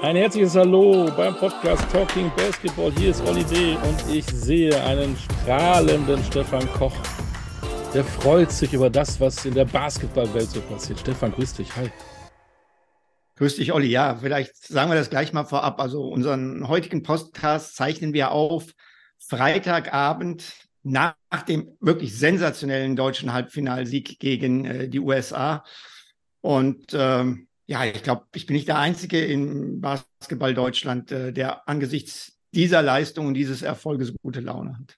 Ein herzliches Hallo beim Podcast Talking Basketball. Hier ist Olli D. und ich sehe einen strahlenden Stefan Koch. Der freut sich über das, was in der Basketballwelt so passiert. Stefan, grüß dich. Hi. Grüß dich, Olli. Ja, vielleicht sagen wir das gleich mal vorab. Also unseren heutigen Podcast zeichnen wir auf Freitagabend nach dem wirklich sensationellen deutschen Halbfinalsieg gegen äh, die USA. Und ähm, ja, ich glaube, ich bin nicht der Einzige in Basketball Deutschland, äh, der angesichts dieser Leistung und dieses Erfolges gute Laune hat.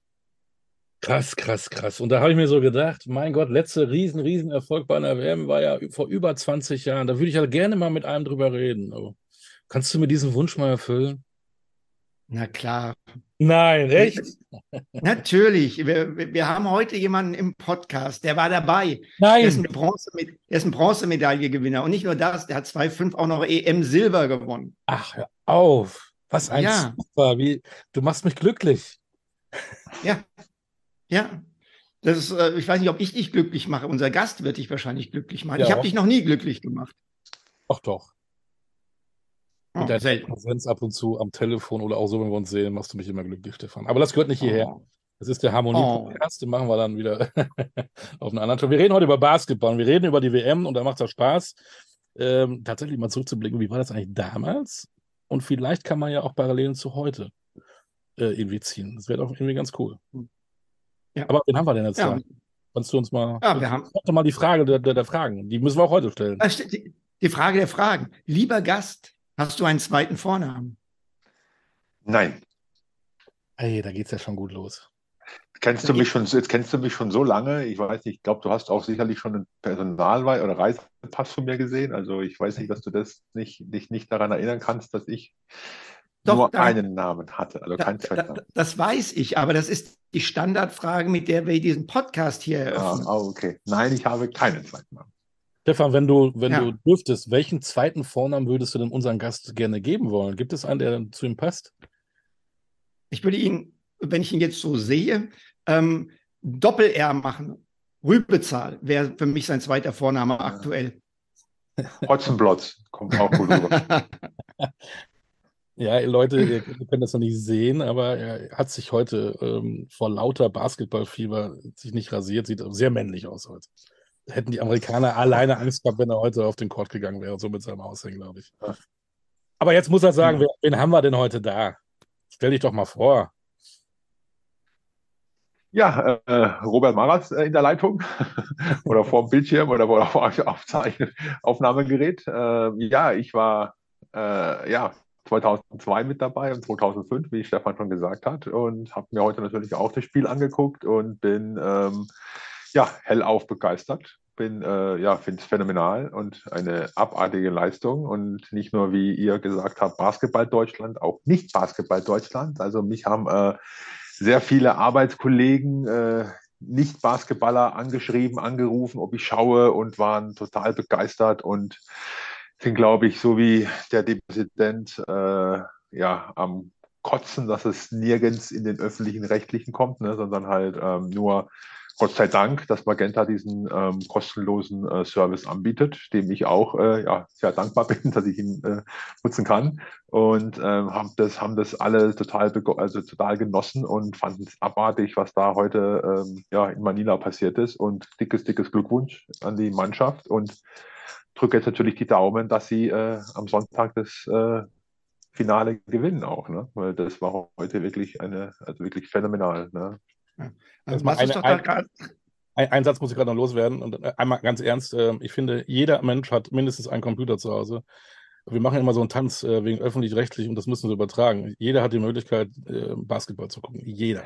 Krass, krass, krass. Und da habe ich mir so gedacht, mein Gott, letzter riesen, riesen Erfolg bei einer WM war ja vor über 20 Jahren. Da würde ich ja gerne mal mit einem drüber reden. Aber kannst du mir diesen Wunsch mal erfüllen? Na klar. Nein, echt? Natürlich. Wir, wir haben heute jemanden im Podcast, der war dabei. Nein. Er ist, ein Bronze, ist ein Bronzemedaillengewinner. Und nicht nur das, der hat 2,5 auch noch EM Silber gewonnen. Ach, hör auf. Was ein Ja. Super. Wie, du machst mich glücklich. Ja. Ja. Das ist, äh, ich weiß nicht, ob ich dich glücklich mache. Unser Gast wird dich wahrscheinlich glücklich machen. Ja, ich habe dich noch nie glücklich gemacht. Ach doch. Oh, Mit deiner selten. Präsenz ab und zu am Telefon oder auch so, wenn wir uns sehen, machst du mich immer glücklich, Stefan. Aber das gehört nicht hierher. Oh. Das ist der Harmonie-Podcast, den machen wir dann wieder auf einer anderen Tour. Wir reden heute über Basketball und wir reden über die WM und da macht das Spaß, ähm, tatsächlich mal zurückzublicken, wie war das eigentlich damals? Und vielleicht kann man ja auch Parallelen zu heute äh, irgendwie ziehen. Das wäre doch irgendwie ganz cool. Ja. Aber wen haben wir denn jetzt Ja. da? Kannst du uns mal. Ja, wir haben- mal die Frage der, der, der Fragen. Die müssen wir auch heute stellen. Die, die Frage der Fragen. Lieber Gast, hast du einen zweiten Vornamen? Nein. Ey, da geht's ja schon gut los. Kennst du mich schon, jetzt kennst du mich schon so lange. Ich weiß nicht, ich glaube, du hast auch sicherlich schon einen Personalweis oder Reisepass von mir gesehen. Also ich weiß nicht, dass du das nicht, dich nicht daran erinnern kannst, dass ich Doch, nur da- einen Namen hatte, also Da, keinen da, das weiß ich, aber das ist die Standardfrage, mit der wir diesen Podcast hier Ah, eröffnen. ah, okay. Nein, ich habe keinen Zweitnamen. Stefan, wenn du, wenn Ja. du dürftest, welchen zweiten Vornamen würdest du denn unseren Gast gerne geben wollen? Gibt es einen, der zu ihm passt? Ich würde ihn, wenn ich ihn jetzt so sehe, ähm, Doppel-R machen. Rübezahl wäre für mich sein zweiter Vorname aktuell. Hotzenblotz kommt auch gut rüber. Ja, Leute, ihr, ihr könnt das noch nicht sehen, aber er hat sich heute ähm, vor lauter Basketballfieber sich nicht rasiert, sieht sehr männlich aus heute. Hätten die Amerikaner alleine Angst gehabt, wenn er heute auf den Court gegangen wäre, so mit seinem Aussehen, glaube ich. Aber jetzt muss er sagen, wer, wen haben wir denn heute da? Stell dich doch mal vor. Ja, äh, Robert Maras äh, in der Leitung oder vor dem Bildschirm oder vor vor Aufzeichnen, Aufnahmegerät. Äh, ja, ich war äh, ja 2002 mit dabei und 2005, wie Stefan schon gesagt hat, und habe mir heute natürlich auch das Spiel angeguckt und bin ähm, ja hellauf begeistert. Bin äh, ja finde es phänomenal und eine abartige Leistung und nicht nur wie ihr gesagt habt Basketball Deutschland, auch nicht Basketball Deutschland. Also mich haben äh, sehr viele Arbeitskollegen, äh, Nicht-Basketballer angeschrieben, angerufen, ob ich schaue und waren total begeistert und sind, glaube ich, so wie der Präsident äh, ja am Kotzen, dass es nirgends in den öffentlichen Rechtlichen kommt, ne, sondern halt ähm, nur Gott sei Dank, dass Magenta diesen ähm, kostenlosen äh, Service anbietet, dem ich auch äh, ja, sehr dankbar bin, dass ich ihn äh, nutzen kann. Und ähm, haben, das, haben das alle total, also total genossen und fanden es abartig, was da heute ähm, ja, in Manila passiert ist. Und dickes, dickes Glückwunsch an die Mannschaft und drücke jetzt natürlich die Daumen, dass sie äh, am Sonntag das äh, Finale gewinnen auch, ne? Weil das war heute wirklich eine, also wirklich phänomenal. Ne? Also mal lass uns eine- doch da ein- Ein, Satz muss ich gerade noch loswerden. Und äh, einmal ganz ernst, äh, ich finde, jeder Mensch hat mindestens einen Computer zu Hause. Wir machen immer so einen Tanz äh, wegen öffentlich-rechtlich und das müssen wir übertragen. Jeder hat die Möglichkeit, äh, Basketball zu gucken. Jeder.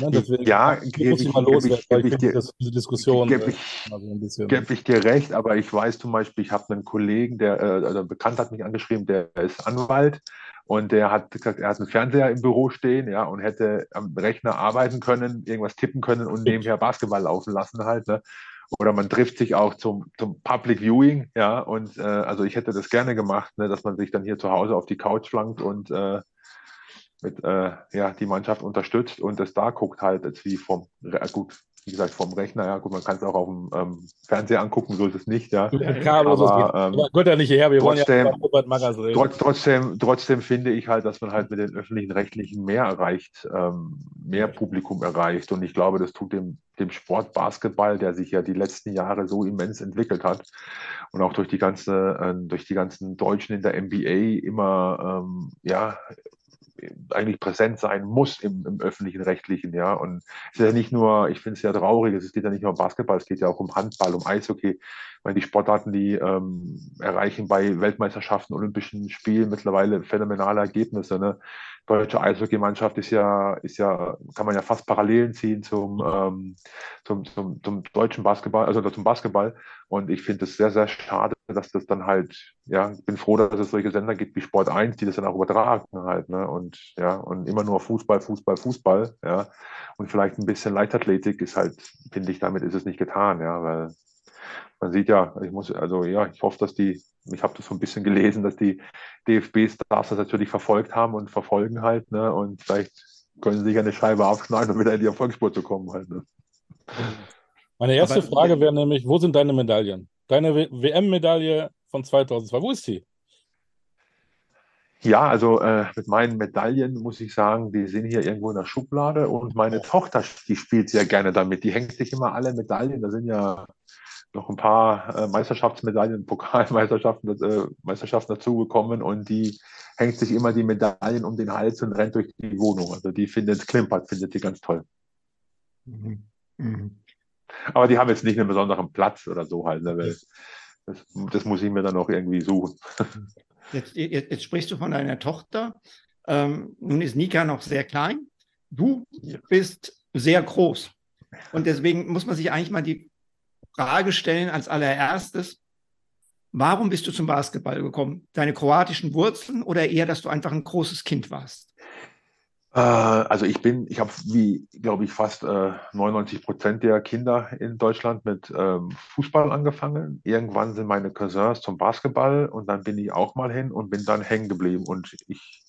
Ne, deswegen Ja, ich gebe ich loswerden, ich- gebe ich dir- diese Diskussion Gebe äh, ich, mal so ein bisschen. gebe ich dir recht, aber ich weiß zum Beispiel, ich habe einen Kollegen, der, äh, also ein Bekannter hat mich angeschrieben, der ist Anwalt und der hat gesagt, er hat einen Fernseher im Büro stehen, ja, und hätte am Rechner arbeiten können, irgendwas tippen können und nebenher Basketball laufen lassen halt, ne? Oder man trifft sich auch zum, zum Public Viewing, ja, und äh, also ich hätte das gerne gemacht, ne, dass man sich dann hier zu Hause auf die Couch flankt und äh, mit, äh, ja, die Mannschaft unterstützt und das da guckt halt jetzt wie vom, äh, gut, wie gesagt, vom Rechner. Ja, gut, man kann es auch auf dem ähm, Fernseher angucken, so ist es nicht. Ja. Aber, so ähm, aber Gott ja nicht her, wir trotzdem, wollen ja Robert Magas reden. Trotz, trotzdem, trotzdem finde ich halt, dass man halt mit den öffentlichen Rechtlichen mehr erreicht, ähm, mehr Publikum erreicht. Und ich glaube, das tut dem, dem Sport Basketball, der sich ja die letzten Jahre so immens entwickelt hat und auch durch die ganze, äh, durch die ganzen Deutschen in der NBA immer ähm, ja eigentlich präsent sein muss im, im öffentlichen Rechtlichen, ja. Und es ist ja nicht nur, ich finde es ja traurig, es geht ja nicht nur um Basketball, es geht ja auch um Handball, um Eishockey. Ich meine, die Sportarten, die ähm, erreichen bei Weltmeisterschaften, Olympischen Spielen mittlerweile phänomenale Ergebnisse. Ne? deutsche Eishockeymannschaft ist ja, ist ja, kann man ja fast Parallelen ziehen zum, ähm, zum, zum, zum, deutschen Basketball, also zum Basketball. Und ich finde es sehr, sehr schade, dass das dann halt, ja, ich bin froh, dass es solche Sender gibt wie Sport 1, die das dann auch übertragen halt, ne? Und ja, und immer nur Fußball, Fußball, Fußball, ja. Und vielleicht ein bisschen Leichtathletik ist halt, finde ich, damit ist es nicht getan, ja, weil man sieht ja, ich muss, also ja, ich hoffe, dass die, ich habe das so ein bisschen gelesen, dass die DFB-Stars das natürlich verfolgt haben und verfolgen halt, ne? Und vielleicht können sie sich eine Scheibe aufschneiden, um wieder in die Erfolgsspur zu kommen halt. Ne? Meine erste Aber, Frage wäre nämlich, wo sind deine Medaillen? Deine WM-Medaille von 2002, wo ist die? Ja, also äh, mit meinen Medaillen muss ich sagen, die sind hier irgendwo in der Schublade und meine Tochter, die spielt sehr gerne damit. Die hängt sich immer alle Medaillen, da sind ja noch ein paar äh, Meisterschaftsmedaillen, Pokalmeisterschaften äh, Meisterschaften dazugekommen und die hängt sich immer die Medaillen um den Hals und rennt durch die Wohnung. Also die findet, klimpert, findet die ganz toll. Mhm. Mhm. Aber die haben jetzt nicht einen besonderen Platz oder so halt, ne, weil das, das, muss ich mir dann auch irgendwie suchen. Jetzt, jetzt, jetzt sprichst du von deiner Tochter. Ähm, nun ist Nika noch sehr klein. Du bist sehr groß. Und deswegen muss man sich eigentlich mal die Frage stellen als allererstes, warum bist du zum Basketball gekommen? Deine kroatischen Wurzeln oder eher, dass du einfach ein großes Kind warst? Äh, also ich bin, ich habe wie, glaube ich, fast äh, 99 Prozent der Kinder in Deutschland mit ähm, Fußball angefangen. Irgendwann sind meine Cousins zum Basketball und dann bin ich auch mal hin und bin dann hängen geblieben. Und ich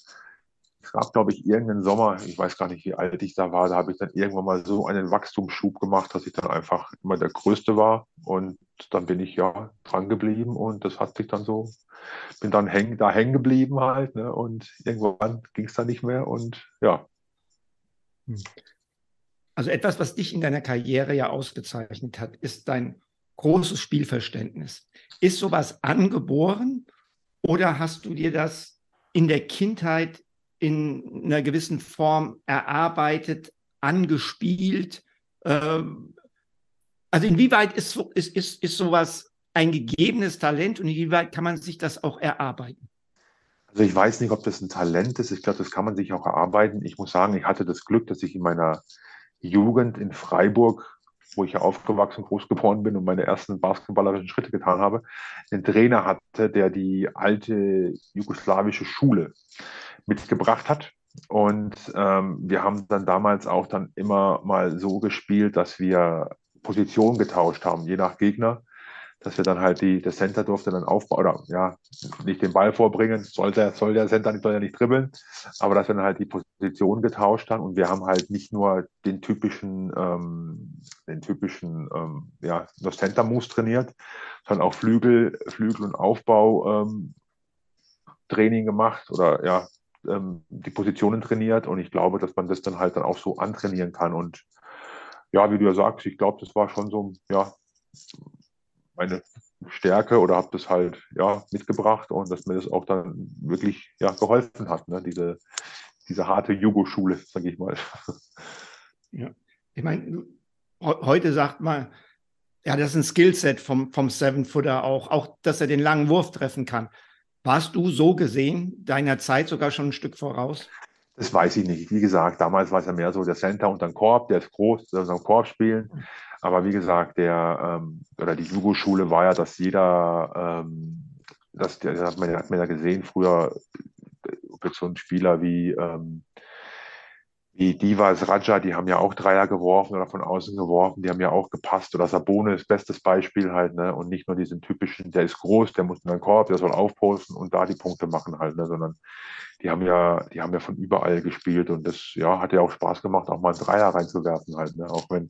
gab, glaube ich, irgendeinen Sommer, ich weiß gar nicht, wie alt ich da war, da habe ich dann irgendwann mal so einen Wachstumsschub gemacht, dass ich dann einfach immer der Größte war. Und dann bin ich ja dran geblieben und das hat sich dann so, bin dann häng, da hängen geblieben halt. Ne? Und irgendwann ging es dann nicht mehr und ja. Hm. Also etwas, was dich in deiner Karriere ja ausgezeichnet hat, ist dein großes Spielverständnis. Ist sowas angeboren oder hast du dir das in der Kindheit in einer gewissen Form erarbeitet, angespielt? Ähm, also inwieweit ist, ist, ist, ist sowas ein gegebenes Talent und inwieweit kann man sich das auch erarbeiten? Also ich weiß nicht, ob das ein Talent ist. Ich glaube, das kann man sich auch erarbeiten. Ich muss sagen, ich hatte das Glück, dass ich in meiner Jugend in Freiburg, wo ich ja aufgewachsen, groß geboren bin und meine ersten basketballerischen Schritte getan habe, einen Trainer hatte, der die alte jugoslawische Schule mitgebracht hat. Und ähm, wir haben dann damals auch dann immer mal so gespielt, dass wir Position getauscht haben, je nach Gegner, dass wir dann halt die, der Center durfte dann aufbauen, oder ja, nicht den Ball vorbringen, soll der, soll der Center nicht, soll ja nicht dribbeln, aber dass wir dann halt die Position getauscht haben und wir haben halt nicht nur den typischen, ähm, den typischen, ähm, ja, das Center Moves trainiert, sondern auch Flügel, Flügel und Aufbau ähm, Training gemacht oder ja, ähm, die Positionen trainiert und ich glaube, dass man das dann halt dann auch so antrainieren kann. Und ja, wie du ja sagst, ich glaube, das war schon so, ja, meine Stärke oder habe das halt ja mitgebracht und dass mir das auch dann wirklich ja geholfen hat, ne? diese, diese harte Jugo-Schule, sage ich mal. Ja, ich meine, heute sagt man, ja, das ist ein Skillset vom, vom Seven-Footer auch, auch, dass er den langen Wurf treffen kann. Warst du so gesehen deiner Zeit sogar schon ein Stück voraus? Das weiß ich nicht. Wie gesagt, damals war es ja mehr so der Center und dann Korb, der ist groß, der soll Korb spielen. Aber wie gesagt, der ähm, oder die Jugo-Schule war ja, dass jeder, ähm, das, das hat man, ja gesehen früher, jetzt so ein Spieler wie ähm, wie Divas Raja, die haben ja auch Dreier geworfen oder von außen geworfen, die haben ja auch gepasst. Oder Sabonis, bestes Beispiel halt, ne? Und nicht nur diesen typischen, der ist groß, der muss in den Korb, der soll aufposten und da die Punkte machen halt, ne? Sondern die haben ja, die haben ja von überall gespielt und das ja, hat ja auch Spaß gemacht, auch mal einen Dreier reinzuwerfen halt, ne? Auch wenn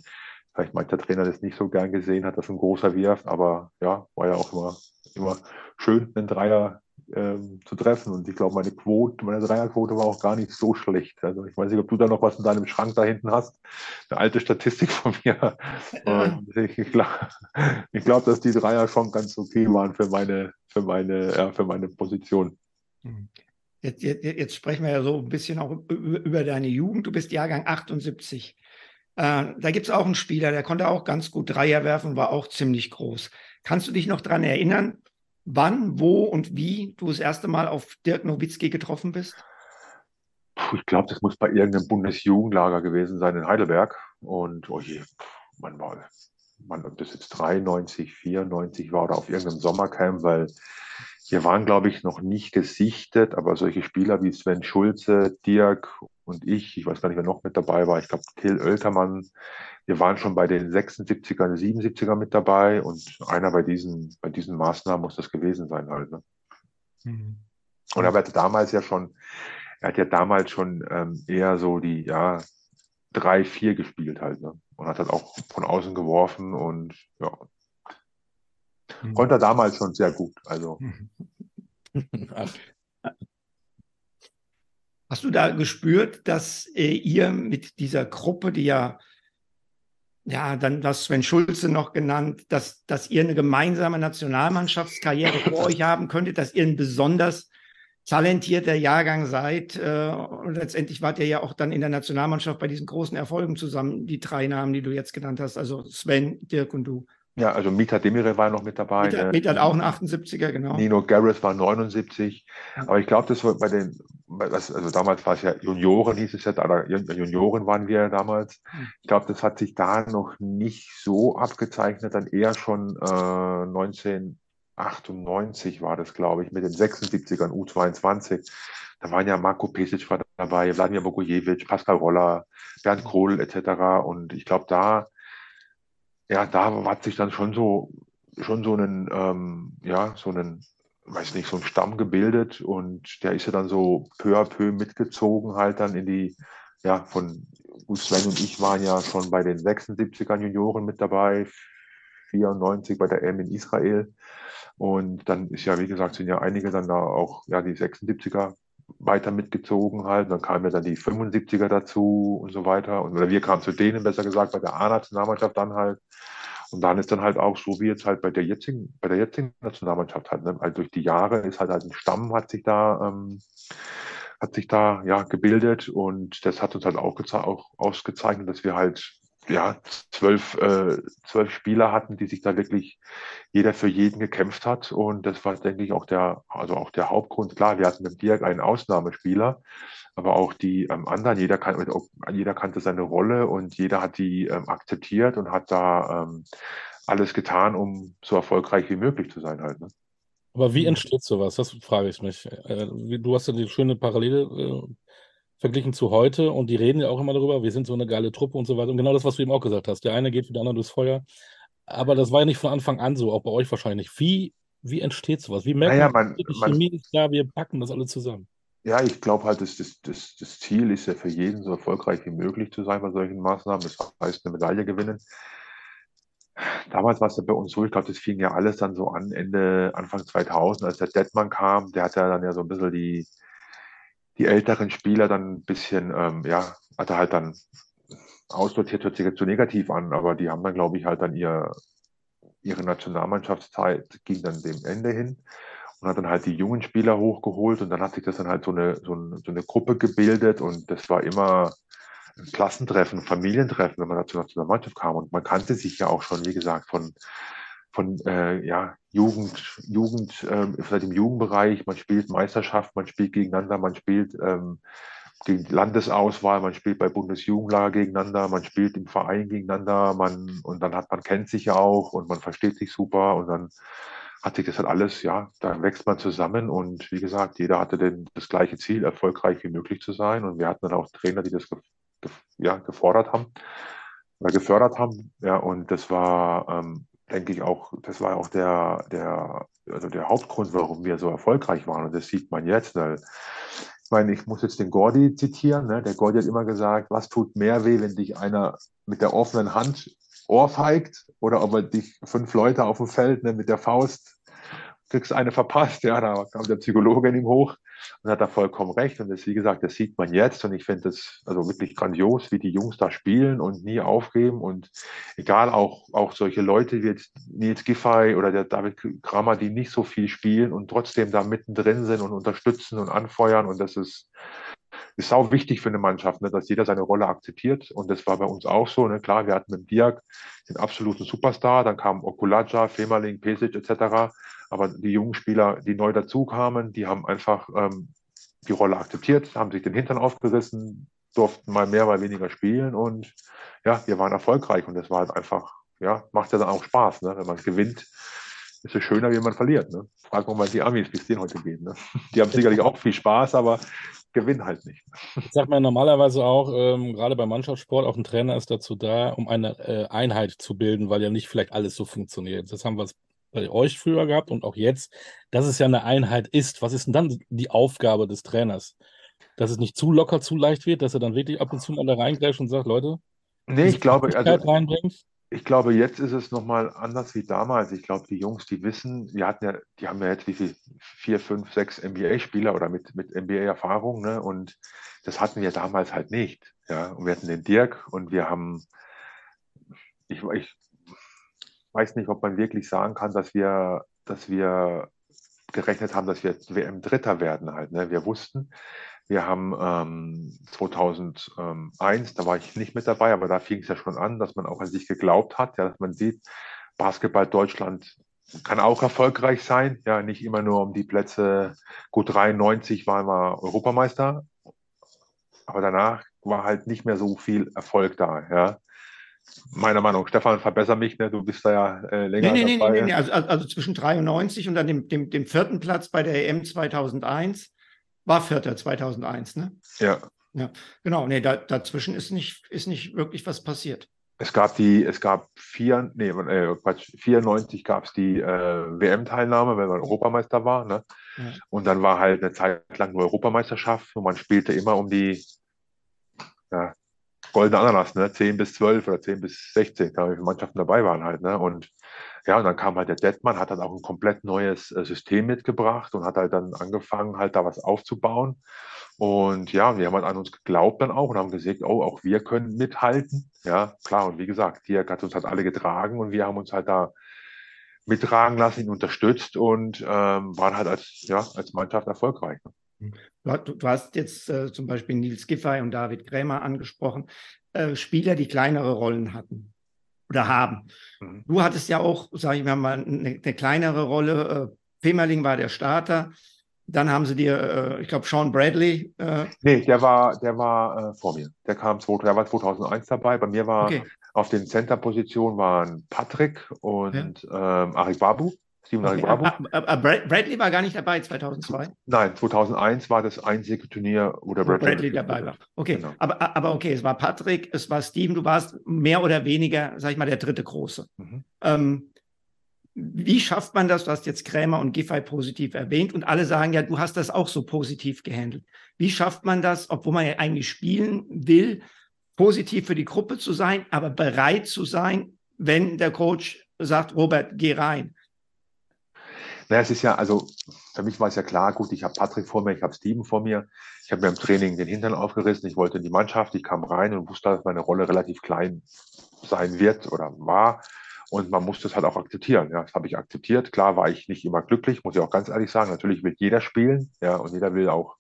vielleicht mancher Trainer das nicht so gern gesehen hat, dass ein großer wirft, aber ja, war ja auch immer, immer schön, einen Dreier ähm, zu treffen. Und ich glaube, meine Quote, meine Dreierquote war auch gar nicht so schlecht. Also ich weiß nicht, ob du da noch was in deinem Schrank da hinten hast. Eine alte Statistik von mir. Und ich, ich glaube, glaub, dass die Dreier schon ganz okay waren für meine, für meine, ja, für meine Position. Hm. Jetzt, jetzt, jetzt, sprechen wir ja so ein bisschen auch über deine Jugend. Du bist Jahrgang 78. Äh, da gibt es auch einen Spieler, der konnte auch ganz gut Dreier werfen, war auch ziemlich groß. Kannst du dich noch daran erinnern, wann, wo und wie du das erste Mal auf Dirk Nowitzki getroffen bist? Ich glaube, das muss bei irgendeinem Bundesjugendlager gewesen sein in Heidelberg. Und oh je, man war, man, ob das jetzt 93, 94 war oder auf irgendeinem Sommercamp, weil wir waren, glaube ich, noch nicht gesichtet, aber solche Spieler wie Sven Schulze, Dirk und ich, ich weiß gar nicht, wer noch mit dabei war, ich glaube, Till Oeltermann, wir waren schon bei den 76er, 77er mit dabei und einer bei diesen, bei diesen Maßnahmen muss das gewesen sein halt. Ne? Mhm. Und er hatte damals ja schon, er hat ja damals schon ähm, eher so die, ja, drei, vier gespielt halt, ne? Und hat halt auch von außen geworfen und ja, Mhm. Konnte er damals schon sehr gut. Also. Hast du da gespürt, dass äh, ihr mit dieser Gruppe, die ja, ja, dann das Sven Schulze noch genannt, dass, dass ihr eine gemeinsame Nationalmannschaftskarriere vor euch haben könntet, dass ihr ein besonders talentierter Jahrgang seid. Äh, und letztendlich wart ihr ja auch dann in der Nationalmannschaft bei diesen großen Erfolgen zusammen, die drei Namen, die du jetzt genannt hast, also Sven, Dirk und du. Ja, also Mita Demire war noch mit dabei. Mita? Mita hat auch ein 78er, genau. Nino Garrett war 79. Aber ich glaube, das war bei den, also damals war es ja Junioren, hieß es ja, oder Junioren waren wir ja damals. Hm. Ich glaube, das hat sich da noch nicht so abgezeichnet, dann eher schon äh, 1998 war das, glaube ich, mit den 76ern U22. Da waren ja Marco Pesic war dabei, Wladimir Bogojevic, Pascal Roller, Bernd Kohl etc. Und ich glaube, da ja, da hat sich dann schon so, schon so einen, ähm, ja, so einen, weiß nicht, so ein Stamm gebildet und der ist ja dann so peu à peu mitgezogen halt dann in die, ja, von, gut, Sven und ich waren ja schon bei den 76er Junioren mit dabei, 94 bei der M in Israel. Und dann ist ja, wie gesagt, sind ja einige dann da auch, ja, die 76er weiter mitgezogen halt. Dann kamen ja dann die 75er dazu und so weiter. Und, oder wir kamen zu denen, besser gesagt, bei der A-Nationalmannschaft dann halt. Und dann ist dann halt auch so wie jetzt halt bei der jetzigen, bei der jetzigen Nationalmannschaft halt, ne? halt durch die Jahre ist halt, halt ein Stamm hat sich da, ähm, hat sich da ja gebildet und das hat uns halt auch, auch ausgezeichnet, dass wir halt ja, zwölf, äh, zwölf Spieler hatten, die sich da wirklich jeder für jeden gekämpft hat. Und das war, denke ich, auch der, also auch der Hauptgrund. Klar, wir hatten mit Dirk einen Ausnahmespieler, aber auch die ähm, anderen, jeder, kann, jeder kannte seine Rolle und jeder hat die ähm, akzeptiert und hat da ähm, alles getan, um so erfolgreich wie möglich zu sein halt. Ne? Aber wie entsteht sowas? Das frage ich mich. Äh, du hast ja die schöne Parallele äh, verglichen zu heute und die reden ja auch immer darüber, wir sind so eine geile Truppe und so weiter. Und genau das, was du eben auch gesagt hast. Der eine geht für den anderen durchs Feuer. Aber das war ja nicht von Anfang an so, auch bei euch wahrscheinlich. Wie, wie entsteht sowas? Wie merkt naja, man, die Chemie ist da, wir packen das alle zusammen? Ja, ich glaube halt, das, das, das, das Ziel ist ja für jeden so erfolgreich wie möglich zu sein bei solchen Maßnahmen. Das heißt, eine Medaille gewinnen. Damals war es ja bei uns so, ich glaube, das fing ja alles dann so an, Ende, Anfang 2000, als der Detmann kam, der hat ja dann ja so ein bisschen die, die älteren Spieler dann ein bisschen, ähm, ja, hat er halt dann aussortiert, hört sich jetzt zu negativ an, aber die haben dann, glaube ich, halt dann ihr, ihre Nationalmannschaftszeit ging dann dem Ende hin und hat dann halt die jungen Spieler hochgeholt und dann hat sich das dann halt so eine, so, eine, so eine Gruppe gebildet und das war immer ein Klassentreffen, Familientreffen, wenn man da zur Nationalmannschaft kam. Und man kannte sich ja auch schon, wie gesagt, von von äh, ja, Jugend, Jugend, äh, vielleicht im Jugendbereich, man spielt Meisterschaft, man spielt gegeneinander, man spielt ähm, gegen Landesauswahl, man spielt bei Bundesjugendlager gegeneinander, man spielt im Verein gegeneinander, man und dann hat man kennt sich ja auch und man versteht sich super und dann hat sich das halt alles, ja, dann wächst man zusammen und wie gesagt, jeder hatte den, das gleiche Ziel, erfolgreich wie möglich zu sein und wir hatten dann auch Trainer, die das ge, ge, ja, gefordert haben oder gefördert haben, ja, und das war ähm, denke ich auch, das war auch der, der, also der Hauptgrund, warum wir so erfolgreich waren. Und das sieht man jetzt. Weil, ich meine, ich muss jetzt den Gordy zitieren. Ne? Der Gordy hat immer gesagt, was tut mehr weh, wenn dich einer mit der offenen Hand ohrfeigt oder ob er dich fünf Leute auf dem Feld ne, mit der Faust kriegst eine verpasst. Ja, da kam der Psychologe in ihm hoch und hat da vollkommen recht. Und das, wie gesagt, das sieht man jetzt. Und ich finde das also wirklich grandios, wie die Jungs da spielen und nie aufgeben. Und egal, auch, auch solche Leute wie jetzt Nils Giffey oder der David Kramer, die nicht so viel spielen und trotzdem da mittendrin sind und unterstützen und anfeuern. Und das ist, ist auch wichtig für eine Mannschaft, ne, dass jeder seine Rolle akzeptiert. Und das war bei uns auch so. Ne. Klar, wir hatten mit Diak den absoluten Superstar, dann kamen Okulaja, Femerling, Pesic etc. Aber die jungen Spieler, die neu dazukamen, die haben einfach ähm, die Rolle akzeptiert, haben sich den Hintern aufgerissen, durften mal mehr, mal weniger spielen und ja, wir waren erfolgreich und das war halt einfach, ja, macht ja dann auch Spaß, ne? wenn man gewinnt ist es schöner, wie man verliert. Ne? Frag mal die Amis, wie es denen heute geht. Ne? Die haben sicherlich auch viel Spaß, aber gewinnen halt nicht. Das sagt man normalerweise auch, ähm, gerade beim Mannschaftssport, auch ein Trainer ist dazu da, um eine äh, Einheit zu bilden, weil ja nicht vielleicht alles so funktioniert. Das haben wir bei euch früher gehabt und auch jetzt, dass es ja eine Einheit ist. Was ist denn dann die Aufgabe des Trainers? Dass es nicht zu locker, zu leicht wird, dass er dann wirklich ab und zu mal da reingreift und sagt, Leute, nee, ich glaube, also, reinbringt? Ich glaube, jetzt ist es nochmal anders wie damals. Ich glaube, die Jungs, die wissen, die hatten ja, die haben ja jetzt wie viel, vier, fünf, sechs NBA-Spieler oder mit, mit NBA-Erfahrung, ne? Und das hatten wir damals halt nicht. Ja, und wir hatten den Dirk und wir haben, ich, ich weiß nicht, ob man wirklich sagen kann, dass wir, dass wir gerechnet haben, dass wir WM Dritter werden halt. Ne? Wir wussten, wir haben ähm, 2001, da war ich nicht mit dabei, aber da fing es ja schon an, dass man auch an sich geglaubt hat, ja, dass man sieht, Basketball Deutschland kann auch erfolgreich sein, ja, nicht immer nur um die Plätze, gut 93 waren wir Europameister, aber danach war halt nicht mehr so viel Erfolg da, ja. Meiner Meinung, Stefan, verbessere mich, ne? du bist da ja äh, länger nee, nee, dabei. Nee, nee, nee. Also, also zwischen 93 und dann dem, dem, dem vierten Platz bei der EM 2001 war Vierter 2001, ne? Ja. Ja, genau. Nee, da, dazwischen ist nicht, ist nicht wirklich was passiert. Es gab die, es gab vier, nee, äh, Quatsch, 94 gab es die äh, WM-Teilnahme, wenn man Europameister war, ne? Ja. Und dann war halt eine Zeit lang nur Europameisterschaft und man spielte immer um die ja, goldene Ananas, ne? 10 bis 12 oder 10 bis 16, wie viele Mannschaften dabei waren halt, ne? Und ja, und dann kam halt der Detmann, hat dann auch ein komplett neues äh, System mitgebracht und hat halt dann angefangen, halt da was aufzubauen. Und ja, wir haben halt an uns geglaubt dann auch und haben gesagt, oh, auch wir können mithalten. Ja, klar. Und wie gesagt, Dirk hat uns halt alle getragen und wir haben uns halt da mittragen lassen, ihn unterstützt und ähm, waren halt als, ja, als Mannschaft erfolgreich. Ne? Du, du, hast jetzt äh, zum Beispiel Nils Giffey und David Krämer angesprochen, äh, Spieler, die kleinere Rollen hatten oder haben. Mhm. Du hattest ja auch, sage ich mal, eine, eine kleinere Rolle. Äh, Femerling war der Starter. Dann haben sie dir, äh, ich glaube, Sean Bradley. Äh nee, der war, der war äh, vor mir. Der kam, der war 2001 dabei. Bei mir war okay. auf den Center-Positionen waren Patrick und ja. ähm, Ari Babu. Steven okay, Bravo. Bradley war gar nicht dabei 2002? Nein, 2001 war das einzige Turnier, wo der Bradley, Bradley dabei war. Okay, genau. aber, aber okay, es war Patrick, es war Steven, du warst mehr oder weniger, sag ich mal, der dritte Große. Mhm. Ähm, wie schafft man das? Du hast jetzt Krämer und Giffey positiv erwähnt und alle sagen ja, du hast das auch so positiv gehandelt. Wie schafft man das, obwohl man ja eigentlich spielen will, positiv für die Gruppe zu sein, aber bereit zu sein, wenn der Coach sagt, Robert, geh rein? Naja, es ist ja, also für mich war es ja klar, gut, ich habe Patrick vor mir, ich habe Steven vor mir. Ich habe mir im Training den Hintern aufgerissen, ich wollte in die Mannschaft, ich kam rein und wusste, dass meine Rolle relativ klein sein wird oder war. Und man muss das halt auch akzeptieren. Ja, das habe ich akzeptiert. Klar war ich nicht immer glücklich, muss ich auch ganz ehrlich sagen. Natürlich will jeder spielen, ja, und jeder will auch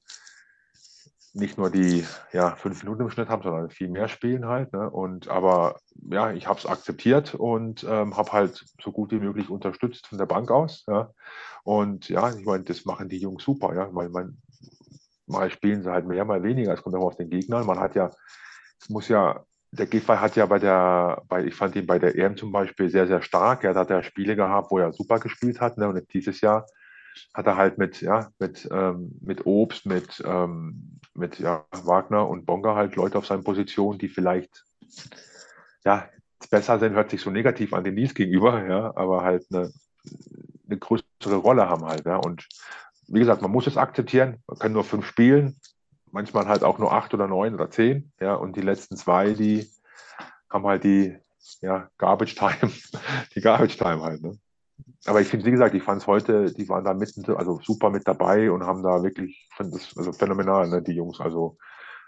nicht nur die ja, fünf Minuten im Schnitt haben, sondern viel mehr spielen halt. Ne? Und aber ja, ich habe es akzeptiert und ähm, habe halt so gut wie möglich unterstützt von der Bank aus. Ja? Und ja, ich meine, das machen die Jungs super, ja. Weil man, mal spielen sie halt mehr, mal weniger. Es kommt auch auf den Gegner. Man hat ja, es muss ja, der Giffey hat ja bei der, bei, ich fand ihn bei der EM zum Beispiel sehr, sehr stark. Er hat ja Spiele gehabt, wo er super gespielt hat. Ne? Und dieses Jahr hat er halt mit, ja, mit, ähm, mit Obst, mit, ähm, mit ja, Wagner und Bonga halt Leute auf seinen Positionen, die vielleicht ja, besser sind, hört sich so negativ an den Nies gegenüber, ja, aber halt eine, eine größere Rolle haben halt. Ja. Und wie gesagt, man muss es akzeptieren, man kann nur fünf spielen, manchmal halt auch nur acht oder neun oder zehn, ja, und die letzten zwei, die haben halt die ja, Garbage Time, die Garbage Time halt. Ne? Aber ich finde, wie gesagt, ich fand es heute, die waren da mitten, also super mit dabei und haben da wirklich, ich finde das also phänomenal, ne, die Jungs. Also,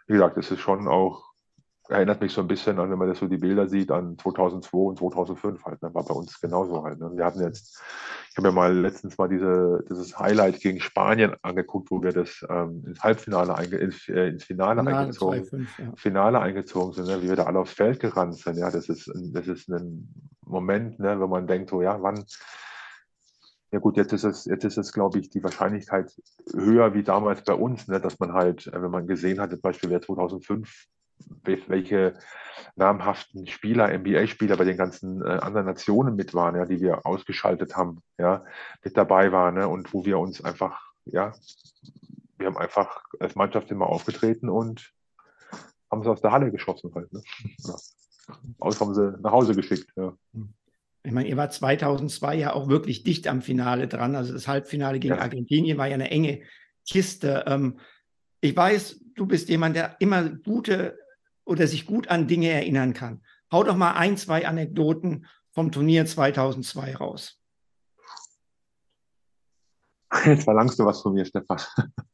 wie gesagt, es ist schon auch erinnert mich so ein bisschen an, wenn man das so die Bilder sieht, an 2002 und 2005 halt. Ne? War bei uns genauso halt. Ne? Wir hatten jetzt, ich habe mir mal letztens mal diese, dieses Highlight gegen Spanien angeguckt, wo wir das ähm, ins Halbfinale, einge, ins, äh, ins Finale, Finale eingezogen, 2, 5, ja. Finale eingezogen sind, ne? wie wir da alle aufs Feld gerannt sind. Ja, das ist, das ist ein Moment, ne? wenn man denkt, so, ja, wann, ja gut, jetzt ist es, jetzt ist es, glaube ich, die Wahrscheinlichkeit höher wie damals bei uns, ne, dass man halt, äh, wenn man gesehen hat, zum Beispiel wer 2005 welche namhaften Spieler, NBA-Spieler bei den ganzen äh, anderen Nationen mit waren, ja, die wir ausgeschaltet haben, ja, mit dabei waren, ne, und wo wir uns einfach, ja, wir haben einfach als Mannschaft immer aufgetreten und haben es aus der Halle geschossen halt, ne? Ja. Aus haben sie nach Hause geschickt, ja. Ich meine, ihr war 2002 ja auch wirklich dicht am Finale dran. Also das Halbfinale gegen ja. Argentinien war ja eine enge Kiste. Ähm, ich weiß, du bist jemand, der immer gute oder sich gut an Dinge erinnern kann. Hau doch mal ein, zwei Anekdoten vom Turnier 2002 raus. Jetzt verlangst du was von mir, Stefan.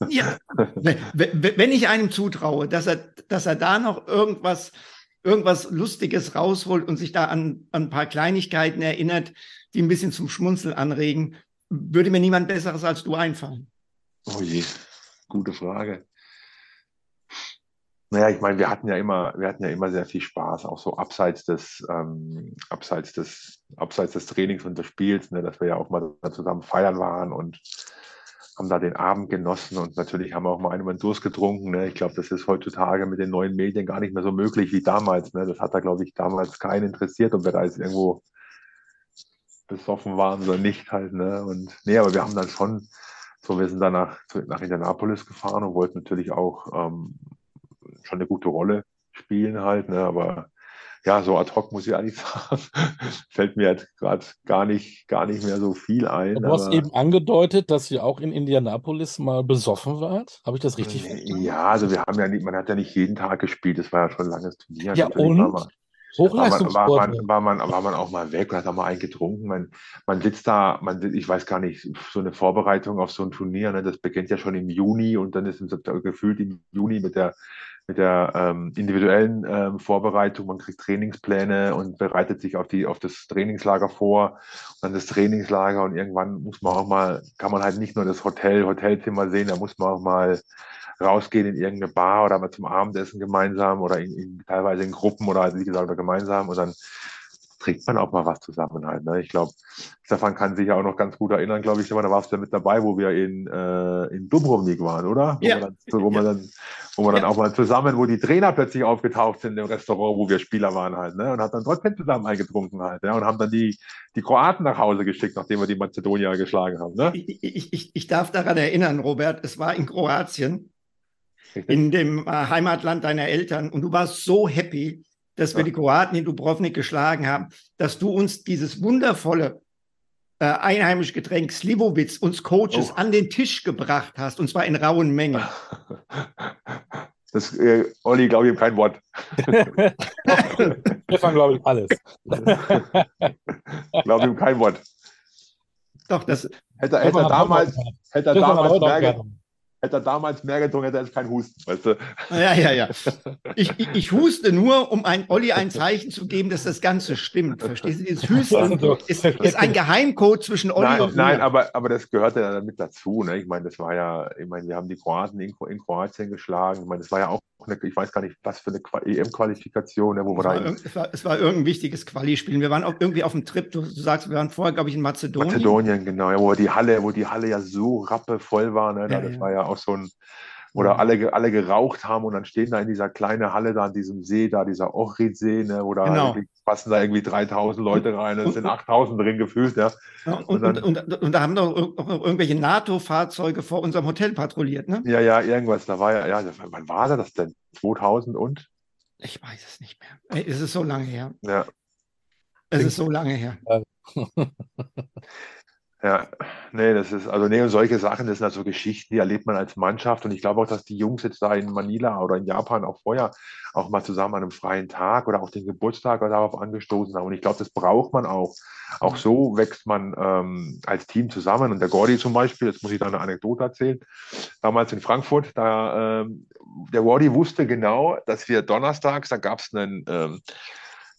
Ja, wenn ich einem zutraue, dass er, dass er da noch irgendwas, irgendwas Lustiges rausholt und sich da an, an ein paar Kleinigkeiten erinnert, die ein bisschen zum Schmunzeln anregen, würde mir niemand Besseres als du einfallen. Oh je, gute Frage. Naja, ich meine, wir hatten ja immer, wir hatten ja immer sehr viel Spaß, auch so abseits des, ähm, abseits des, abseits des Trainings und des Spiels, ne, dass wir ja auch mal zusammen feiern waren und haben da den Abend genossen und natürlich haben wir auch mal einen Durst getrunken. Ne? Ich glaube, das ist heutzutage mit den neuen Medien gar nicht mehr so möglich wie damals. Ne? Das hat da, glaube ich, damals keinen interessiert, ob wir da jetzt irgendwo besoffen waren oder nicht halt. Ne? Und nee, aber wir haben dann schon, so wir sind dann nach, nach Indianapolis gefahren und wollten natürlich auch ähm, schon eine gute Rolle spielen halt, ne? aber ja, so ad hoc muss ich eigentlich sagen, fällt mir jetzt gerade gar nicht, gar nicht mehr so viel ein. Du hast eben angedeutet, dass ihr auch in Indianapolis mal besoffen wart. Habe ich das richtig verstanden? Ja, also wir haben ja nicht, man hat ja nicht jeden Tag gespielt, das war ja schon ein langes Turnier. Ja, und? War Hochleistungssport. War man, war, man, war man auch mal weg, hat da mal einen getrunken. Man, man sitzt da, man, ich weiß gar nicht, so eine Vorbereitung auf so ein Turnier, ne, das beginnt ja schon im Juni und dann ist es gefühlt im Juni mit der mit der ähm, individuellen ähm, Vorbereitung. Man kriegt Trainingspläne und bereitet sich auf, die, auf das Trainingslager vor. Dann das Trainingslager und irgendwann muss man auch mal, kann man halt nicht nur das Hotel, Hotelzimmer sehen, da muss man auch mal rausgehen in irgendeine Bar oder mal zum Abendessen gemeinsam oder in, in, teilweise in Gruppen oder wie gesagt, oder gemeinsam. Und dann trinkt man auch mal was zusammen halt. Ne? Ich glaube, Stefan kann sich ja auch noch ganz gut erinnern, glaube ich, da warst du ja mit dabei, wo wir in, äh, in Dubrovnik waren, oder? Wo ja. dann, wo man dann, wo man ja. dann auch mal zusammen, wo die Trainer plötzlich aufgetaucht sind im Restaurant, wo wir Spieler waren halt, ne? Und hat dann trotzdem zusammen eingetrunken halt, ja? Und haben dann die, die Kroaten nach Hause geschickt, nachdem wir die Mazedonier geschlagen haben, ne? Ich, ich, ich, ich darf daran erinnern, Robert, es war in Kroatien, in dem äh, Heimatland deiner Eltern und du warst so happy, dass wir ja. die Kroaten in Dubrovnik geschlagen haben, dass du uns dieses wundervolle äh, einheimische Getränk Slivovitz, uns Coaches, oh. an den Tisch gebracht hast, und zwar in rauen Mengen. Das, äh, Olli, glaube ich, kein Wort. Stefan, glaube ich, alles. glaube ihm kein Wort. Doch, das hätte, hätte er damals, hätte er damals mehr, hätte er damals mehr getrunken, hätte er jetzt keinen Husten, weißt du? Ja, ja, ja. Ich, ich, ich huste nur, um ein Olli ein Zeichen zu geben, dass das Ganze stimmt. Verstehst du? Dieses Husten ist, ist ein Geheimcode zwischen Olli nein, und mir. Nein, aber, aber das gehört ja damit dazu. Ne? Ich meine, das war ja, ich meine, wir haben die Kroaten in, in Kroatien geschlagen. Ich meine, das war ja auch ich weiß gar nicht, was für eine EM-Qualifikation, ne, wo wir es, war, es, war, es war irgendein wichtiges Quali-Spiel. Wir waren auch irgendwie auf dem Trip, du, du, sagst, wir waren vorher, glaube ich, in Mazedonien. Mazedonien, genau, ja, wo die Halle, wo die Halle ja so rappevoll war. Ne? Ja, das ja. war ja auch so ein, oder alle, alle geraucht haben und dann stehen da in dieser kleinen Halle da an diesem See, da dieser Ochrid-See, ne, wo da genau. Passen da irgendwie 3000 Leute rein, es sind 8000 drin gefühlt, ja. und, und, dann, und, und, da haben doch irgendwelche NATO-Fahrzeuge vor unserem Hotel patrouilliert, ne? Ja, ja, irgendwas, da war ja, ja, wann war das denn? 2000 und? Ich weiß es nicht mehr. Es ist so lange her. Ja. Es ist so lange her. Ja, nee, das ist, also nee, und solche Sachen, das sind also Geschichten, die erlebt man als Mannschaft. Und ich glaube auch, dass die Jungs jetzt da in Manila oder in Japan auch vorher auch mal zusammen an einem freien Tag oder auch den Geburtstag darauf angestoßen haben. Und ich glaube, das braucht man auch. Auch so wächst man ähm, als Team zusammen. Und der Gordy zum Beispiel, jetzt muss ich da eine Anekdote erzählen, damals in Frankfurt, da ähm, der Gordy wusste genau, dass wir donnerstags, da gab es einen, ähm,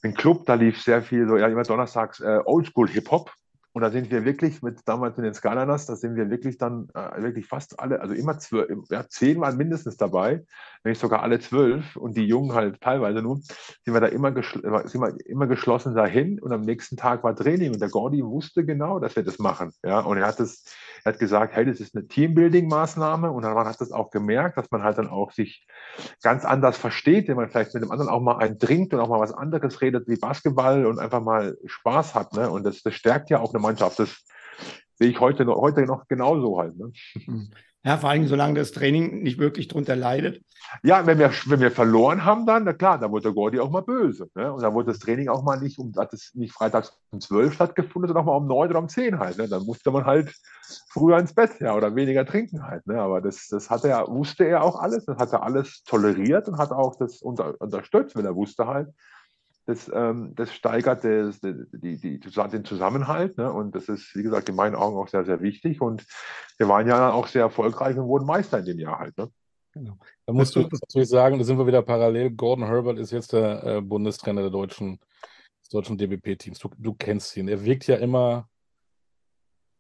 einen Club, da lief sehr viel, so ja, immer donnerstags äh, Oldschool-Hip-Hop. Und da sind wir wirklich mit damals mit den Skyliners, da sind wir wirklich dann äh, wirklich fast alle, also immer zwölf, ja, zehn waren mindestens dabei, wenn nicht sogar alle zwölf und die Jungen halt teilweise nur, sind wir da immer, geschl sind wir immer geschlossen dahin und am nächsten Tag war Training und der Gordy wusste genau, dass wir das machen. Ja, und er hat das, er hat gesagt, hey, das ist eine Teambuilding-Maßnahme und dann hat das auch gemerkt, dass man halt dann auch sich ganz anders versteht, wenn man vielleicht mit dem anderen auch mal einen trinkt und auch mal was anderes redet wie Basketball und einfach mal Spaß hat. Ne? Und das, das stärkt ja auch eine Mannschaft. Das sehe ich heute noch, heute noch genauso halt. Ne? Hm. Ja, vor allem, solange das Training nicht wirklich drunter leidet. Ja, wenn wir, wenn wir verloren haben, dann, na klar, dann wurde der Gordy auch mal böse. Ne? Und dann wurde das Training auch mal nicht, um, hat es nicht freitags um 12 stattgefunden, sondern auch mal um 9 oder um 10 halt. Ne? Dann musste man halt früher ins Bett, ja, oder weniger trinken halt. Ne? Aber das, das hat er, wusste er auch alles, das hat er alles toleriert und hat auch das unter, unterstützt, wenn er wusste halt, das, ähm, das steigert das, die, die, den Zusammenhalt. Ne? Und das ist, wie gesagt, in meinen Augen auch sehr, sehr wichtig. Und wir waren ja auch sehr erfolgreich und wurden Meister in dem Jahr halt. Ne? Genau. Da musst du natürlich sagen, da sind wir wieder parallel. Gordon Herbert ist jetzt der äh, Bundestrainer der deutschen, des deutschen DBP-Teams. Du, du kennst ihn. Er wirkt ja immer,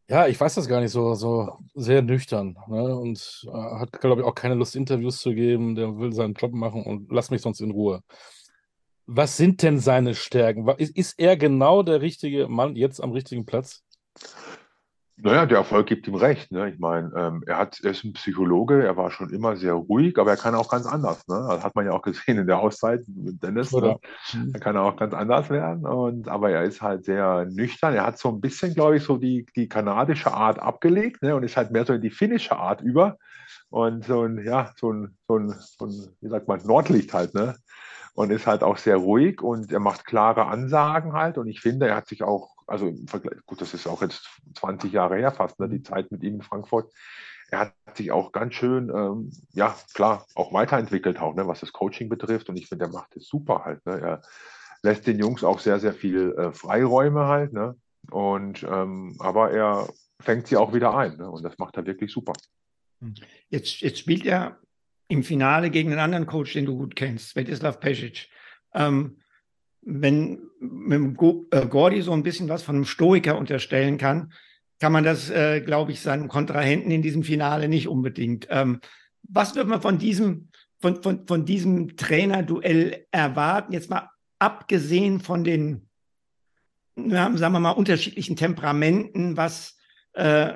ja, ich weiß das gar nicht, so, so sehr nüchtern. Ne? Und äh, hat, glaube ich, auch keine Lust, Interviews zu geben. Der will seinen Job machen und lass mich sonst in Ruhe. Was sind denn seine Stärken? Ist, ist er genau der richtige Mann jetzt am richtigen Platz? Naja, der Erfolg gibt ihm recht. Ne? Ich meine, ähm, er, hat, er ist ein Psychologe, er war schon immer sehr ruhig, aber er kann auch ganz anders. Ne? Das hat man ja auch gesehen in der Auszeit mit Dennis. Ne? Er kann auch ganz anders werden. Und, aber er ist halt sehr nüchtern. Er hat so ein bisschen, glaube ich, so die, die kanadische Art abgelegt ne? und ist halt mehr so in die finnische Art über. Und so ein, ja, so ein, so ein, so ein wie sagt man, Nordlicht halt, ne? Und ist halt auch sehr ruhig und er macht klare Ansagen halt. Und ich finde, er hat sich auch, also im Vergleich, gut, das ist auch jetzt 20 Jahre her fast, ne, die Zeit mit ihm in Frankfurt. Er hat sich auch ganz schön, ähm, ja, klar, auch weiterentwickelt, auch, ne, was das Coaching betrifft. Und ich finde, er macht es super halt. Ne. Er lässt den Jungs auch sehr, sehr viel äh, Freiräume halt. Ne. Und, ähm, aber er fängt sie auch wieder ein. Ne, und das macht er wirklich super. Jetzt, jetzt spielt er im Finale gegen einen anderen Coach, den du gut kennst, Svetislav Pesic. Ähm, wenn mit äh, Gordy so ein bisschen was von einem Stoiker unterstellen kann, kann man das, äh, glaube ich, seinem Kontrahenten in diesem Finale nicht unbedingt. Ähm, was wird man von diesem, von, von, von diesem Trainerduell erwarten? Jetzt mal abgesehen von den, ja, sagen wir mal, unterschiedlichen Temperamenten, was äh,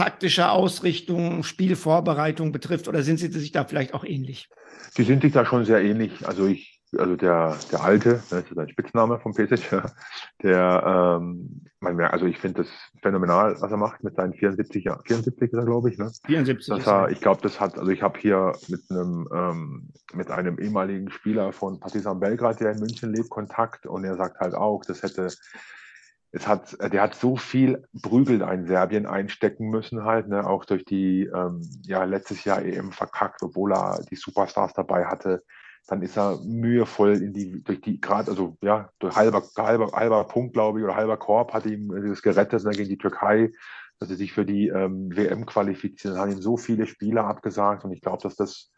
taktische Ausrichtung, Spielvorbereitung betrifft? Oder sind Sie sich da vielleicht auch ähnlich? Die sind sich da schon sehr ähnlich. Also ich, also der, der Alte, das ist ein Spitzname von Pesic, der, ähm, man also ich finde das phänomenal, was er macht mit seinen 74 Jahren. 74 ist er, glaube ich, ne? 74. Dass er, ich glaube, das hat, also ich habe hier mit einem, ähm, mit einem ehemaligen Spieler von Partizan Belgrad, der in München lebt, Kontakt und er sagt halt auch, das hätte es hat, der hat so viel Prügel in Serbien einstecken müssen halt, ne, auch durch die, ähm, ja, letztes Jahr EM verkackt, obwohl er die Superstars dabei hatte. Dann ist er mühevoll in die, durch die, gerade, also, ja, durch halber, halber, halber Punkt, glaube ich, oder halber Korb hat ihm das gerettet ne, gegen die Türkei, dass sie sich für die ähm, WM qualifizieren. Dann haben ihm so viele Spieler abgesagt und ich glaube, dass das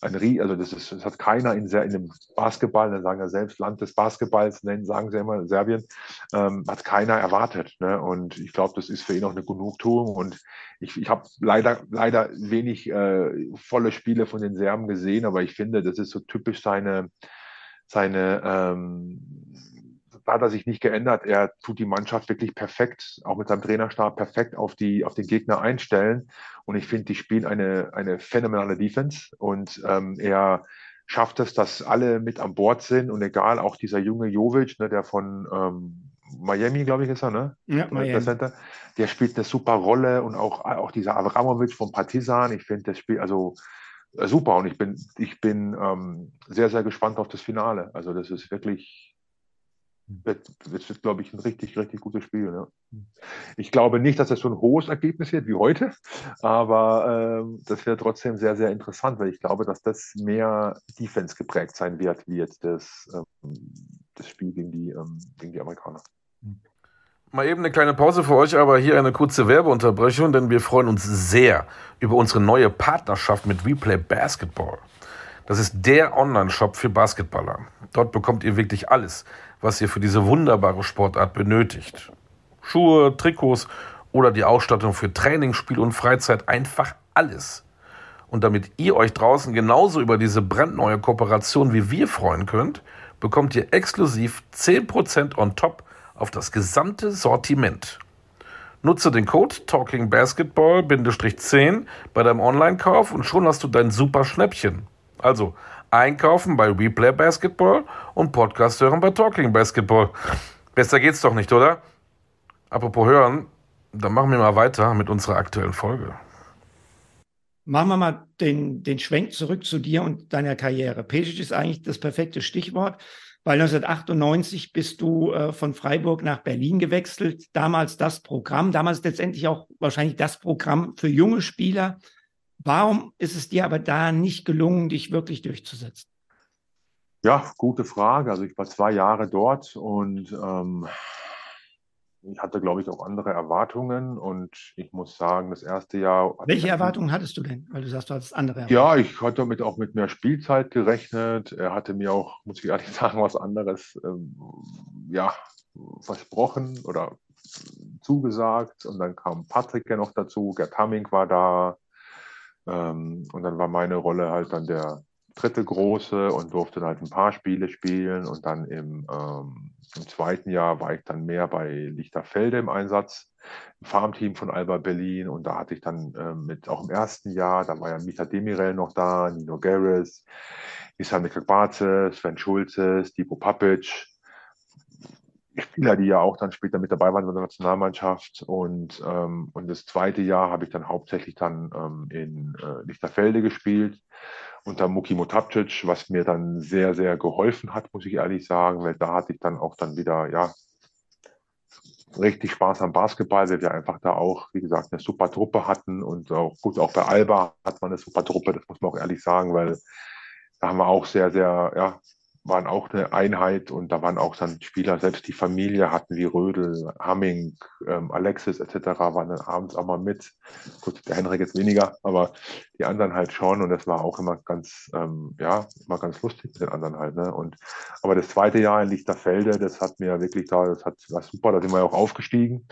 ein Rie, also das, ist, das hat keiner in, in dem Basketball, dann sagen ja selbst Land des Basketballs, nennen, sagen sie immer, Serbien, ähm, hat keiner erwartet. Ne? Und ich glaube, das ist für ihn auch eine Genugtuung. Und ich, ich habe leider, leider wenig äh, volle Spiele von den Serben gesehen, aber ich finde, das ist so typisch seine, seine ähm, hat er sich nicht geändert. Er tut die Mannschaft wirklich perfekt, auch mit seinem Trainerstab perfekt auf, die, auf den Gegner einstellen. Und ich finde, die spielen eine, eine phänomenale Defense. Und ähm, er schafft es, dass alle mit an Bord sind. Und egal, auch dieser junge Jovic, ne, der von ähm, Miami, glaube ich, ist er, ne? Ja, Miami. Der, Center, der spielt eine super Rolle. Und auch, auch dieser Avramovic von Partizan, ich finde, das Spiel, also äh, super. Und ich bin, ich bin ähm, sehr, sehr gespannt auf das Finale. Also das ist wirklich wird, wird, glaube ich, ein richtig, richtig gutes Spiel. Ja. Ich glaube nicht, dass es so ein hohes Ergebnis wird wie heute, aber äh, das wäre trotzdem sehr, sehr interessant, weil ich glaube, dass das mehr Defense geprägt sein wird, wie jetzt das, ähm, das Spiel gegen die, ähm, gegen die Amerikaner. Mal eben eine kleine Pause für euch, aber hier eine kurze Werbeunterbrechung, denn wir freuen uns sehr über unsere neue Partnerschaft mit Replay Basketball. Das ist der Online-Shop für Basketballer. Dort bekommt ihr wirklich alles, was ihr für diese wunderbare Sportart benötigt. Schuhe, Trikots oder die Ausstattung für Training, Spiel und Freizeit, einfach alles. Und damit ihr euch draußen genauso über diese brandneue Kooperation wie wir freuen könnt, bekommt ihr exklusiv 10% on top auf das gesamte Sortiment. Nutze den Code TalkingBasketball-10 bei deinem Online-Kauf und schon hast du dein super Schnäppchen. Also einkaufen bei Replay Basketball und Podcast hören bei Talking Basketball. Besser geht's doch nicht, oder? Apropos hören, dann machen wir mal weiter mit unserer aktuellen Folge. Machen wir mal den, den Schwenk zurück zu dir und deiner Karriere. Pesic ist eigentlich das perfekte Stichwort, weil 1998 bist du äh, von Freiburg nach Berlin gewechselt. Damals das Programm, damals letztendlich auch wahrscheinlich das Programm für junge Spieler. Warum ist es dir aber da nicht gelungen, dich wirklich durchzusetzen? Ja, gute Frage. Also ich war zwei Jahre dort und ähm, ich hatte, glaube ich, auch andere Erwartungen und ich muss sagen, das erste Jahr. Welche Erwartungen hattest du denn? Weil du sagst, du hattest andere Erwartungen. Ja, ich hatte damit auch mit mehr Spielzeit gerechnet. Er hatte mir auch, muss ich ehrlich sagen, was anderes ähm, ja, versprochen oder zugesagt. Und dann kam Patrick ja noch dazu, Gerd Hamming war da, ähm, und dann war meine Rolle halt dann der dritte große und durfte dann halt ein paar Spiele spielen. Und dann im, ähm, im zweiten Jahr war ich dann mehr bei Lichterfelde im Einsatz, im Farmteam von Alba Berlin. Und da hatte ich dann ähm, mit, auch im ersten Jahr, da war ja Micha Demirel noch da, Nino Garris, Isan Mikakbaze, Sven Schulze, Stipo Papic, Spieler, die ja auch dann später mit dabei waren in der Nationalmannschaft. Und, ähm, und das zweite Jahr habe ich dann hauptsächlich dann ähm, in äh, Lichterfelde gespielt unter Muki Motapcic, was mir dann sehr, sehr geholfen hat, muss ich ehrlich sagen, weil da hatte ich dann auch dann wieder, ja, richtig Spaß am Basketball, weil wir einfach da auch, wie gesagt, eine super Truppe hatten und auch gut, auch bei Alba hat man eine super Truppe, das muss man auch ehrlich sagen, weil da haben wir auch sehr, sehr, ja, waren auch eine Einheit und da waren auch dann Spieler, selbst die Familie hatten wie Rödel, Hamming, ähm, Alexis etc. waren dann abends auch mal mit. Gut, der Henrik jetzt weniger, aber die anderen halt schon und das war auch immer ganz, ähm, ja, immer ganz lustig mit den anderen halt. Ne? Und aber das zweite Jahr in Lichterfelde, das hat mir wirklich da, das hat war super, da sind wir ja auch aufgestiegen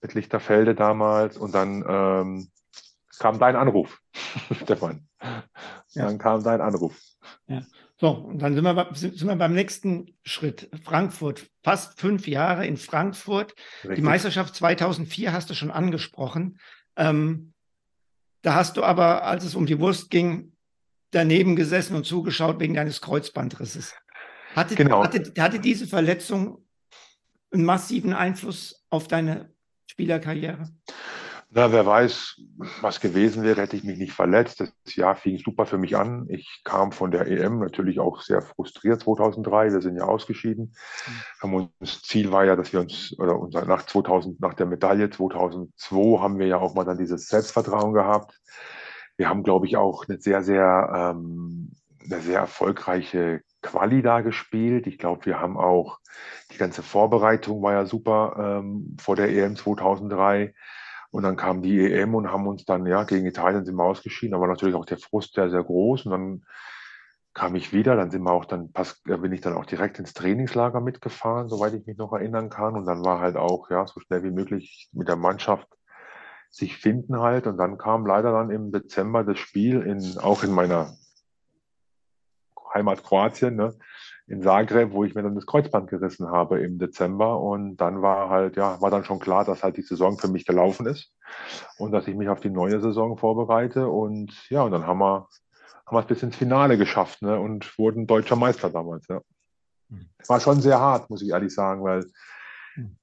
mit Lichterfelde damals und dann ähm, kam dein Anruf, Stefan. Ja. Dann kam dein Anruf. Ja. So, und dann sind wir, sind wir beim nächsten Schritt. Frankfurt. Fast fünf Jahre in Frankfurt. Richtig. Die Meisterschaft 2004 hast du schon angesprochen. Ähm, da hast du aber, als es um die Wurst ging, daneben gesessen und zugeschaut wegen deines Kreuzbandrisses. Hatte, genau. hatte, hatte diese Verletzung einen massiven Einfluss auf deine Spielerkarriere? Na, wer weiß, was gewesen wäre, hätte ich mich nicht verletzt. Das Jahr fing super für mich an. Ich kam von der EM natürlich auch sehr frustriert 2003. Wir sind ja ausgeschieden. Mhm. Uns Ziel war ja, dass wir uns, oder unser, nach 2000, nach der Medaille 2002 haben wir ja auch mal dann dieses Selbstvertrauen gehabt. Wir haben, glaube ich, auch eine sehr, sehr, ähm, eine sehr erfolgreiche Quali da gespielt. Ich glaube, wir haben auch die ganze Vorbereitung war ja super ähm, vor der EM 2003. Und dann kam die EM und haben uns dann, ja, gegen Italien sind wir ausgeschieden, aber natürlich auch der Frust sehr, sehr groß. Und dann kam ich wieder, dann sind wir auch dann, äh, bin ich dann auch direkt ins Trainingslager mitgefahren, soweit ich mich noch erinnern kann. Und dann war halt auch, ja, so schnell wie möglich mit der Mannschaft sich finden halt. Und dann kam leider dann im Dezember das Spiel in, auch in meiner Heimat Kroatien, ne, in Zagreb, wo ich mir dann das Kreuzband gerissen habe im Dezember. Und dann war halt, ja, war dann schon klar, dass halt die Saison für mich gelaufen ist und dass ich mich auf die neue Saison vorbereite. Und ja, und dann haben wir, haben wir es bis ins Finale geschafft ne, und wurden deutscher Meister damals. Ja. Hm. War schon sehr hart, muss ich ehrlich sagen, weil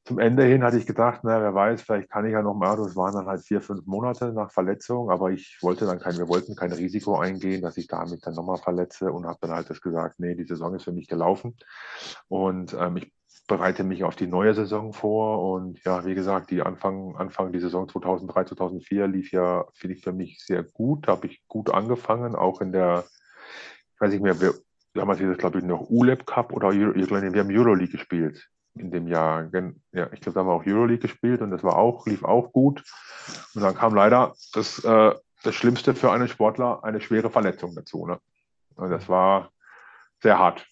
zum Ende hin hatte ich gedacht, na, wer weiß, vielleicht kann ich ja noch mal. Das waren dann halt vier, fünf Monate nach Verletzung, aber ich wollte dann kein, wir wollten kein Risiko eingehen, dass ich damit dann nochmal verletze und habe dann halt gesagt, nee, die Saison ist für mich gelaufen. Und ähm, ich bereite mich auf die neue Saison vor. Und ja, wie gesagt, die Anfang, Anfang die Saison 2003, 2004 lief ja, finde ich, für mich sehr gut. Da habe ich gut angefangen, auch in der, ich weiß nicht mehr, wir, damals hieß es, glaube ich, noch ULEP Cup oder wir haben Euroleague gespielt in dem Jahr. Ja, ich glaube, da haben wir auch Euroleague gespielt und das war auch, lief auch gut. Und dann kam leider das, äh, das Schlimmste für einen Sportler, eine schwere Verletzung dazu. Ne? Und das war sehr hart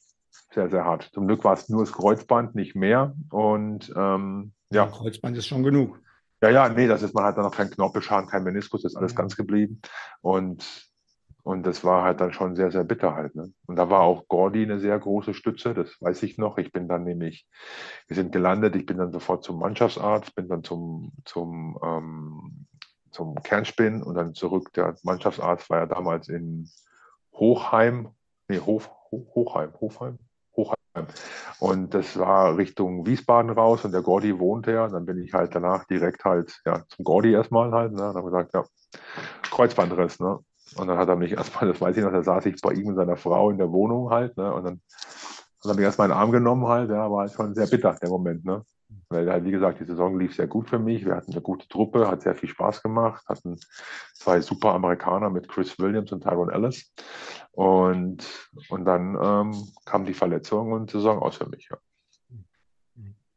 sehr, sehr hart. Zum Glück war es nur das Kreuzband, nicht mehr. Und ähm, ja. Kreuzband ist schon genug. Ja, ja, nee, das ist, man hat dann noch keinen Knorpelschaden, kein Meniskus, das ist alles ja. ganz geblieben. Und, und das war halt dann schon sehr, sehr bitter halt. Ne? Und da war auch Gordy eine sehr große Stütze, das weiß ich noch. Ich bin dann nämlich, wir sind gelandet, ich bin dann sofort zum Mannschaftsarzt, bin dann zum, zum, ähm, zum Kernspin und dann zurück. Der Mannschaftsarzt war ja damals in Hochheim, nee, Hof, Hochheim, Hochheim, und das war Richtung Wiesbaden raus und der Gordi wohnt ja. Dann bin ich halt danach direkt halt ja, zum Gordi erstmal halt. Ne? Und habe gesagt, ja, Kreuzbandriss. Ne? Und dann hat er mich erstmal, das weiß ich noch, da saß ich bei ihm und seiner Frau in der Wohnung halt. Ne? Und dann hat er mich erstmal in den Arm genommen halt. Ja, war halt schon sehr bitter, der Moment. Ne? Weil halt, wie gesagt, die Saison lief sehr gut für mich. Wir hatten eine gute Truppe, hat sehr viel Spaß gemacht, hatten zwei super Amerikaner mit Chris Williams und Tyrone Ellis. Und, und dann ähm, kam die Verletzung und Saison aus für mich. Ja.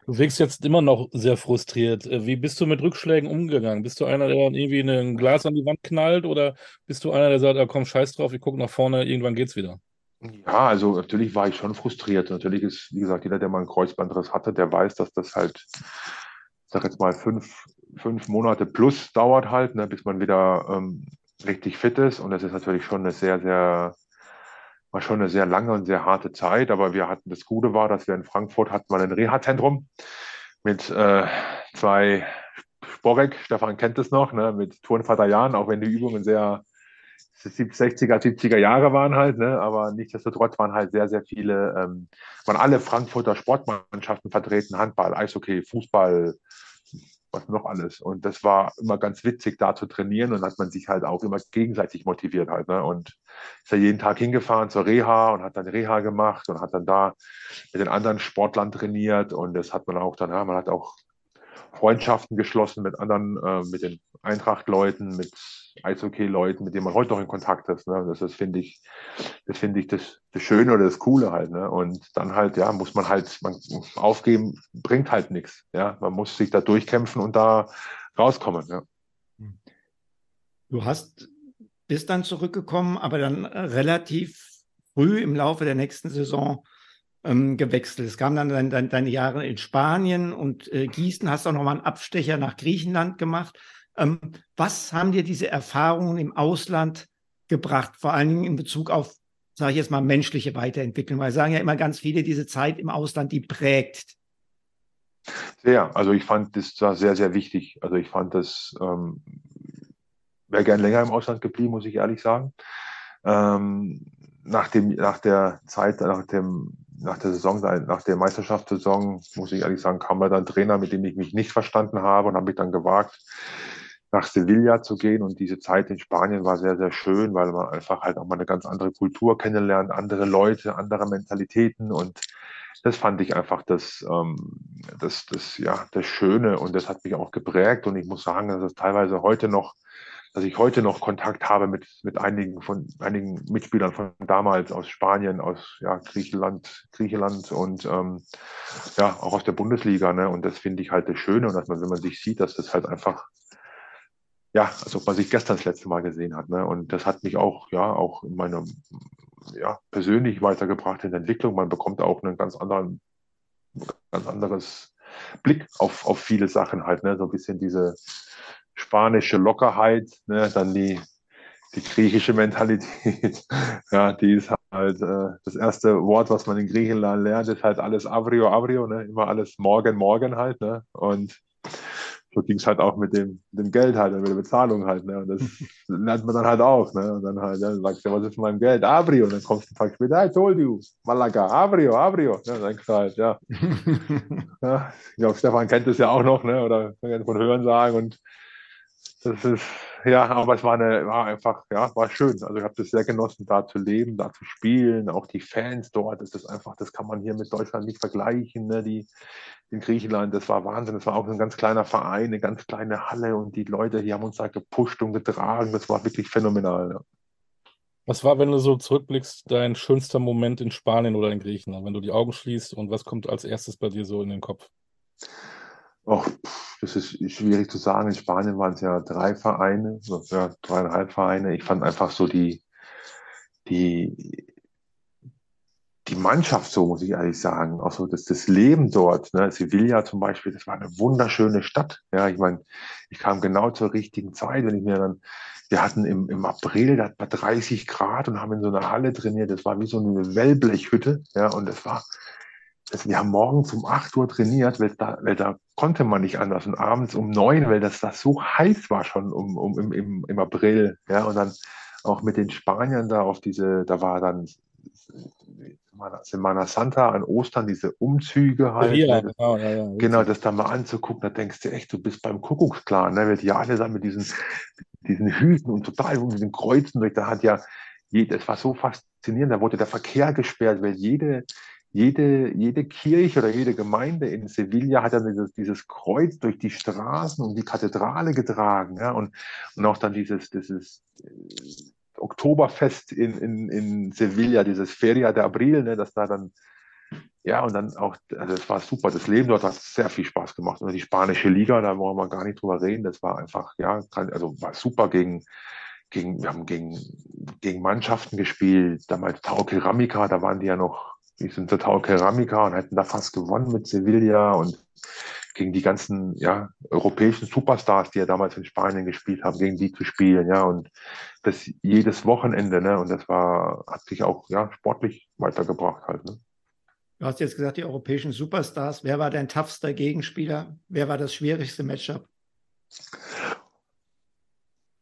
Du wirkst jetzt immer noch sehr frustriert. Äh, wie bist du mit Rückschlägen umgegangen? Bist du einer, der dann irgendwie ein Glas an die Wand knallt oder bist du einer, der sagt, ah, komm, scheiß drauf, ich gucke nach vorne, irgendwann geht's wieder? Ja, also natürlich war ich schon frustriert. Natürlich ist, wie gesagt, jeder, der mal einen Kreuzbandriss hatte, der weiß, dass das halt, ich sag jetzt mal, fünf, fünf Monate plus dauert halt, ne, bis man wieder ähm, richtig fit ist. Und das ist natürlich schon eine sehr, sehr, war schon eine sehr lange und sehr harte Zeit. Aber wir hatten, das Gute war, dass wir in Frankfurt hatten mal ein Reha-Zentrum mit äh, zwei Sporek, Stefan kennt es noch, ne, mit Turnvater Jan, auch wenn die Übungen sehr 60er, 70er Jahre waren halt, ne? aber nichtsdestotrotz waren halt sehr, sehr viele, ähm, waren alle Frankfurter Sportmannschaften vertreten, Handball, Eishockey, Fußball, was noch alles. Und das war immer ganz witzig, da zu trainieren und hat man sich halt auch immer gegenseitig motiviert halt. Ne? Und ist ja jeden Tag hingefahren zur Reha und hat dann Reha gemacht und hat dann da mit den anderen Sportlern trainiert und das hat man auch dann, ja, man hat auch Freundschaften geschlossen mit anderen, äh, mit den Eintracht-Leuten, mit Eishockey-Leuten, mit denen man heute noch in Kontakt ist. Ne? Das, das finde ich, das finde ich das, das Schöne oder das Coole halt. Ne? Und dann halt, ja, muss man halt, man aufgeben, bringt halt nichts. Ja, man muss sich da durchkämpfen und da rauskommen. Ja. Du hast bist dann zurückgekommen, aber dann relativ früh im Laufe der nächsten Saison ähm, gewechselt. Es kamen dann dein, dein, deine Jahre in Spanien und äh, Gießen, hast auch nochmal einen Abstecher nach Griechenland gemacht. Ähm, was haben dir diese Erfahrungen im Ausland gebracht, vor allen Dingen in Bezug auf, sage ich jetzt mal, menschliche Weiterentwicklung? Weil sagen ja immer ganz viele, diese Zeit im Ausland, die prägt. Sehr, also ich fand das sehr, sehr wichtig. Also ich fand das, ähm, wäre gern länger im Ausland geblieben, muss ich ehrlich sagen. Ähm, nach, dem, nach der Zeit, nach dem nach der Saison, nach der Meisterschaftssaison, muss ich ehrlich sagen, kam mir dann ein Trainer, mit dem ich mich nicht verstanden habe und habe mich dann gewagt, nach Sevilla zu gehen. Und diese Zeit in Spanien war sehr, sehr schön, weil man einfach halt auch mal eine ganz andere Kultur kennenlernt, andere Leute, andere Mentalitäten. Und das fand ich einfach das, ähm, das, das, ja, das Schöne und das hat mich auch geprägt. Und ich muss sagen, dass es teilweise heute noch dass ich heute noch Kontakt habe mit, mit einigen von einigen Mitspielern von damals aus Spanien, aus ja, Griechenland, Griechenland und ähm, ja, auch aus der Bundesliga. Ne? Und das finde ich halt das Schöne und dass man, wenn man sich sieht, dass das halt einfach, ja, als ob man sich gestern das letzte Mal gesehen hat. Ne? Und das hat mich auch, ja, auch in meiner, ja, persönlich weitergebracht in der Entwicklung. Man bekommt auch einen ganz anderen, ganz anderes Blick auf, auf viele Sachen halt, ne? so ein bisschen diese, spanische Lockerheit, ne, dann die, die griechische Mentalität, ja, die ist halt äh, das erste Wort, was man in Griechenland lernt, ist halt alles Avrio, Avrio, ne, immer alles morgen, morgen halt, ne, und so ging es halt auch mit dem, dem Geld halt, mit der Bezahlung halt, ne, und das lernt man dann halt auch, ne, und dann halt, ja, dann sagst du, was ist mein Geld? Avrio, und dann kommst du ein Tag später, I told you, Malaga, Avrio, Avrio, ne, dann sagst du halt, ja. ja ich glaube, Stefan kennt das ja auch noch, ne, oder von Hören sagen und das ist, ja, aber es war, eine, war einfach, ja, war schön. Also ich habe das sehr genossen, da zu leben, da zu spielen, auch die Fans dort, das ist einfach, das kann man hier mit Deutschland nicht vergleichen, ne? die in Griechenland, das war Wahnsinn, das war auch ein ganz kleiner Verein, eine ganz kleine Halle und die Leute, die haben uns da gepusht und getragen, das war wirklich phänomenal. Ja. Was war, wenn du so zurückblickst, dein schönster Moment in Spanien oder in Griechenland, wenn du die Augen schließt und was kommt als erstes bei dir so in den Kopf? Och, das ist schwierig zu sagen. In Spanien waren es ja drei Vereine, ja, dreieinhalb Vereine. Ich fand einfach so die, die, die Mannschaft so, muss ich ehrlich sagen. Auch so das, das Leben dort. Ne? Sevilla zum Beispiel, das war eine wunderschöne Stadt. Ja, ich meine, ich kam genau zur richtigen Zeit, wenn ich mir dann, wir hatten im, im April, da war 30 Grad und haben in so einer Halle trainiert. Das war wie so eine Wellblechhütte. Ja, und das war, wir haben morgens um 8 Uhr trainiert, weil da, weil da konnte man nicht anders. Und abends um 9, weil das, das so heiß war schon um, um, im, im, im April. Ja, und dann auch mit den Spaniern da auf diese, da war dann Semana Santa an Ostern, diese Umzüge halt. Ja, genau, ja, ja, genau, das da mal anzugucken, da denkst du echt, du bist beim Kuckucksklan, ne? Weil die alle dann mit diesen, diesen Hüten und total mit diesen Kreuzen durch, da hat ja, es war so faszinierend, da wurde der Verkehr gesperrt, weil jede, jede, jede Kirche oder jede Gemeinde in Sevilla hat dann dieses, dieses Kreuz durch die Straßen und die Kathedrale getragen. Ja? Und, und auch dann dieses, dieses äh, Oktoberfest in, in, in Sevilla, dieses Feria de Abril, ne? dass da dann, ja, und dann auch, also es war super. Das Leben dort hat sehr viel Spaß gemacht. Und die spanische Liga, da wollen wir gar nicht drüber reden, das war einfach, ja, also war super gegen, gegen, wir haben gegen, gegen Mannschaften gespielt, damals Tau Keramika, da waren die ja noch die sind total Keramiker und hätten da fast gewonnen mit Sevilla und gegen die ganzen ja, europäischen Superstars, die ja damals in Spanien gespielt haben, gegen die zu spielen, ja, und das jedes Wochenende, ne, und das war, hat sich auch, ja, sportlich weitergebracht halt, ne. Du hast jetzt gesagt, die europäischen Superstars. Wer war dein toughster Gegenspieler? Wer war das schwierigste Matchup?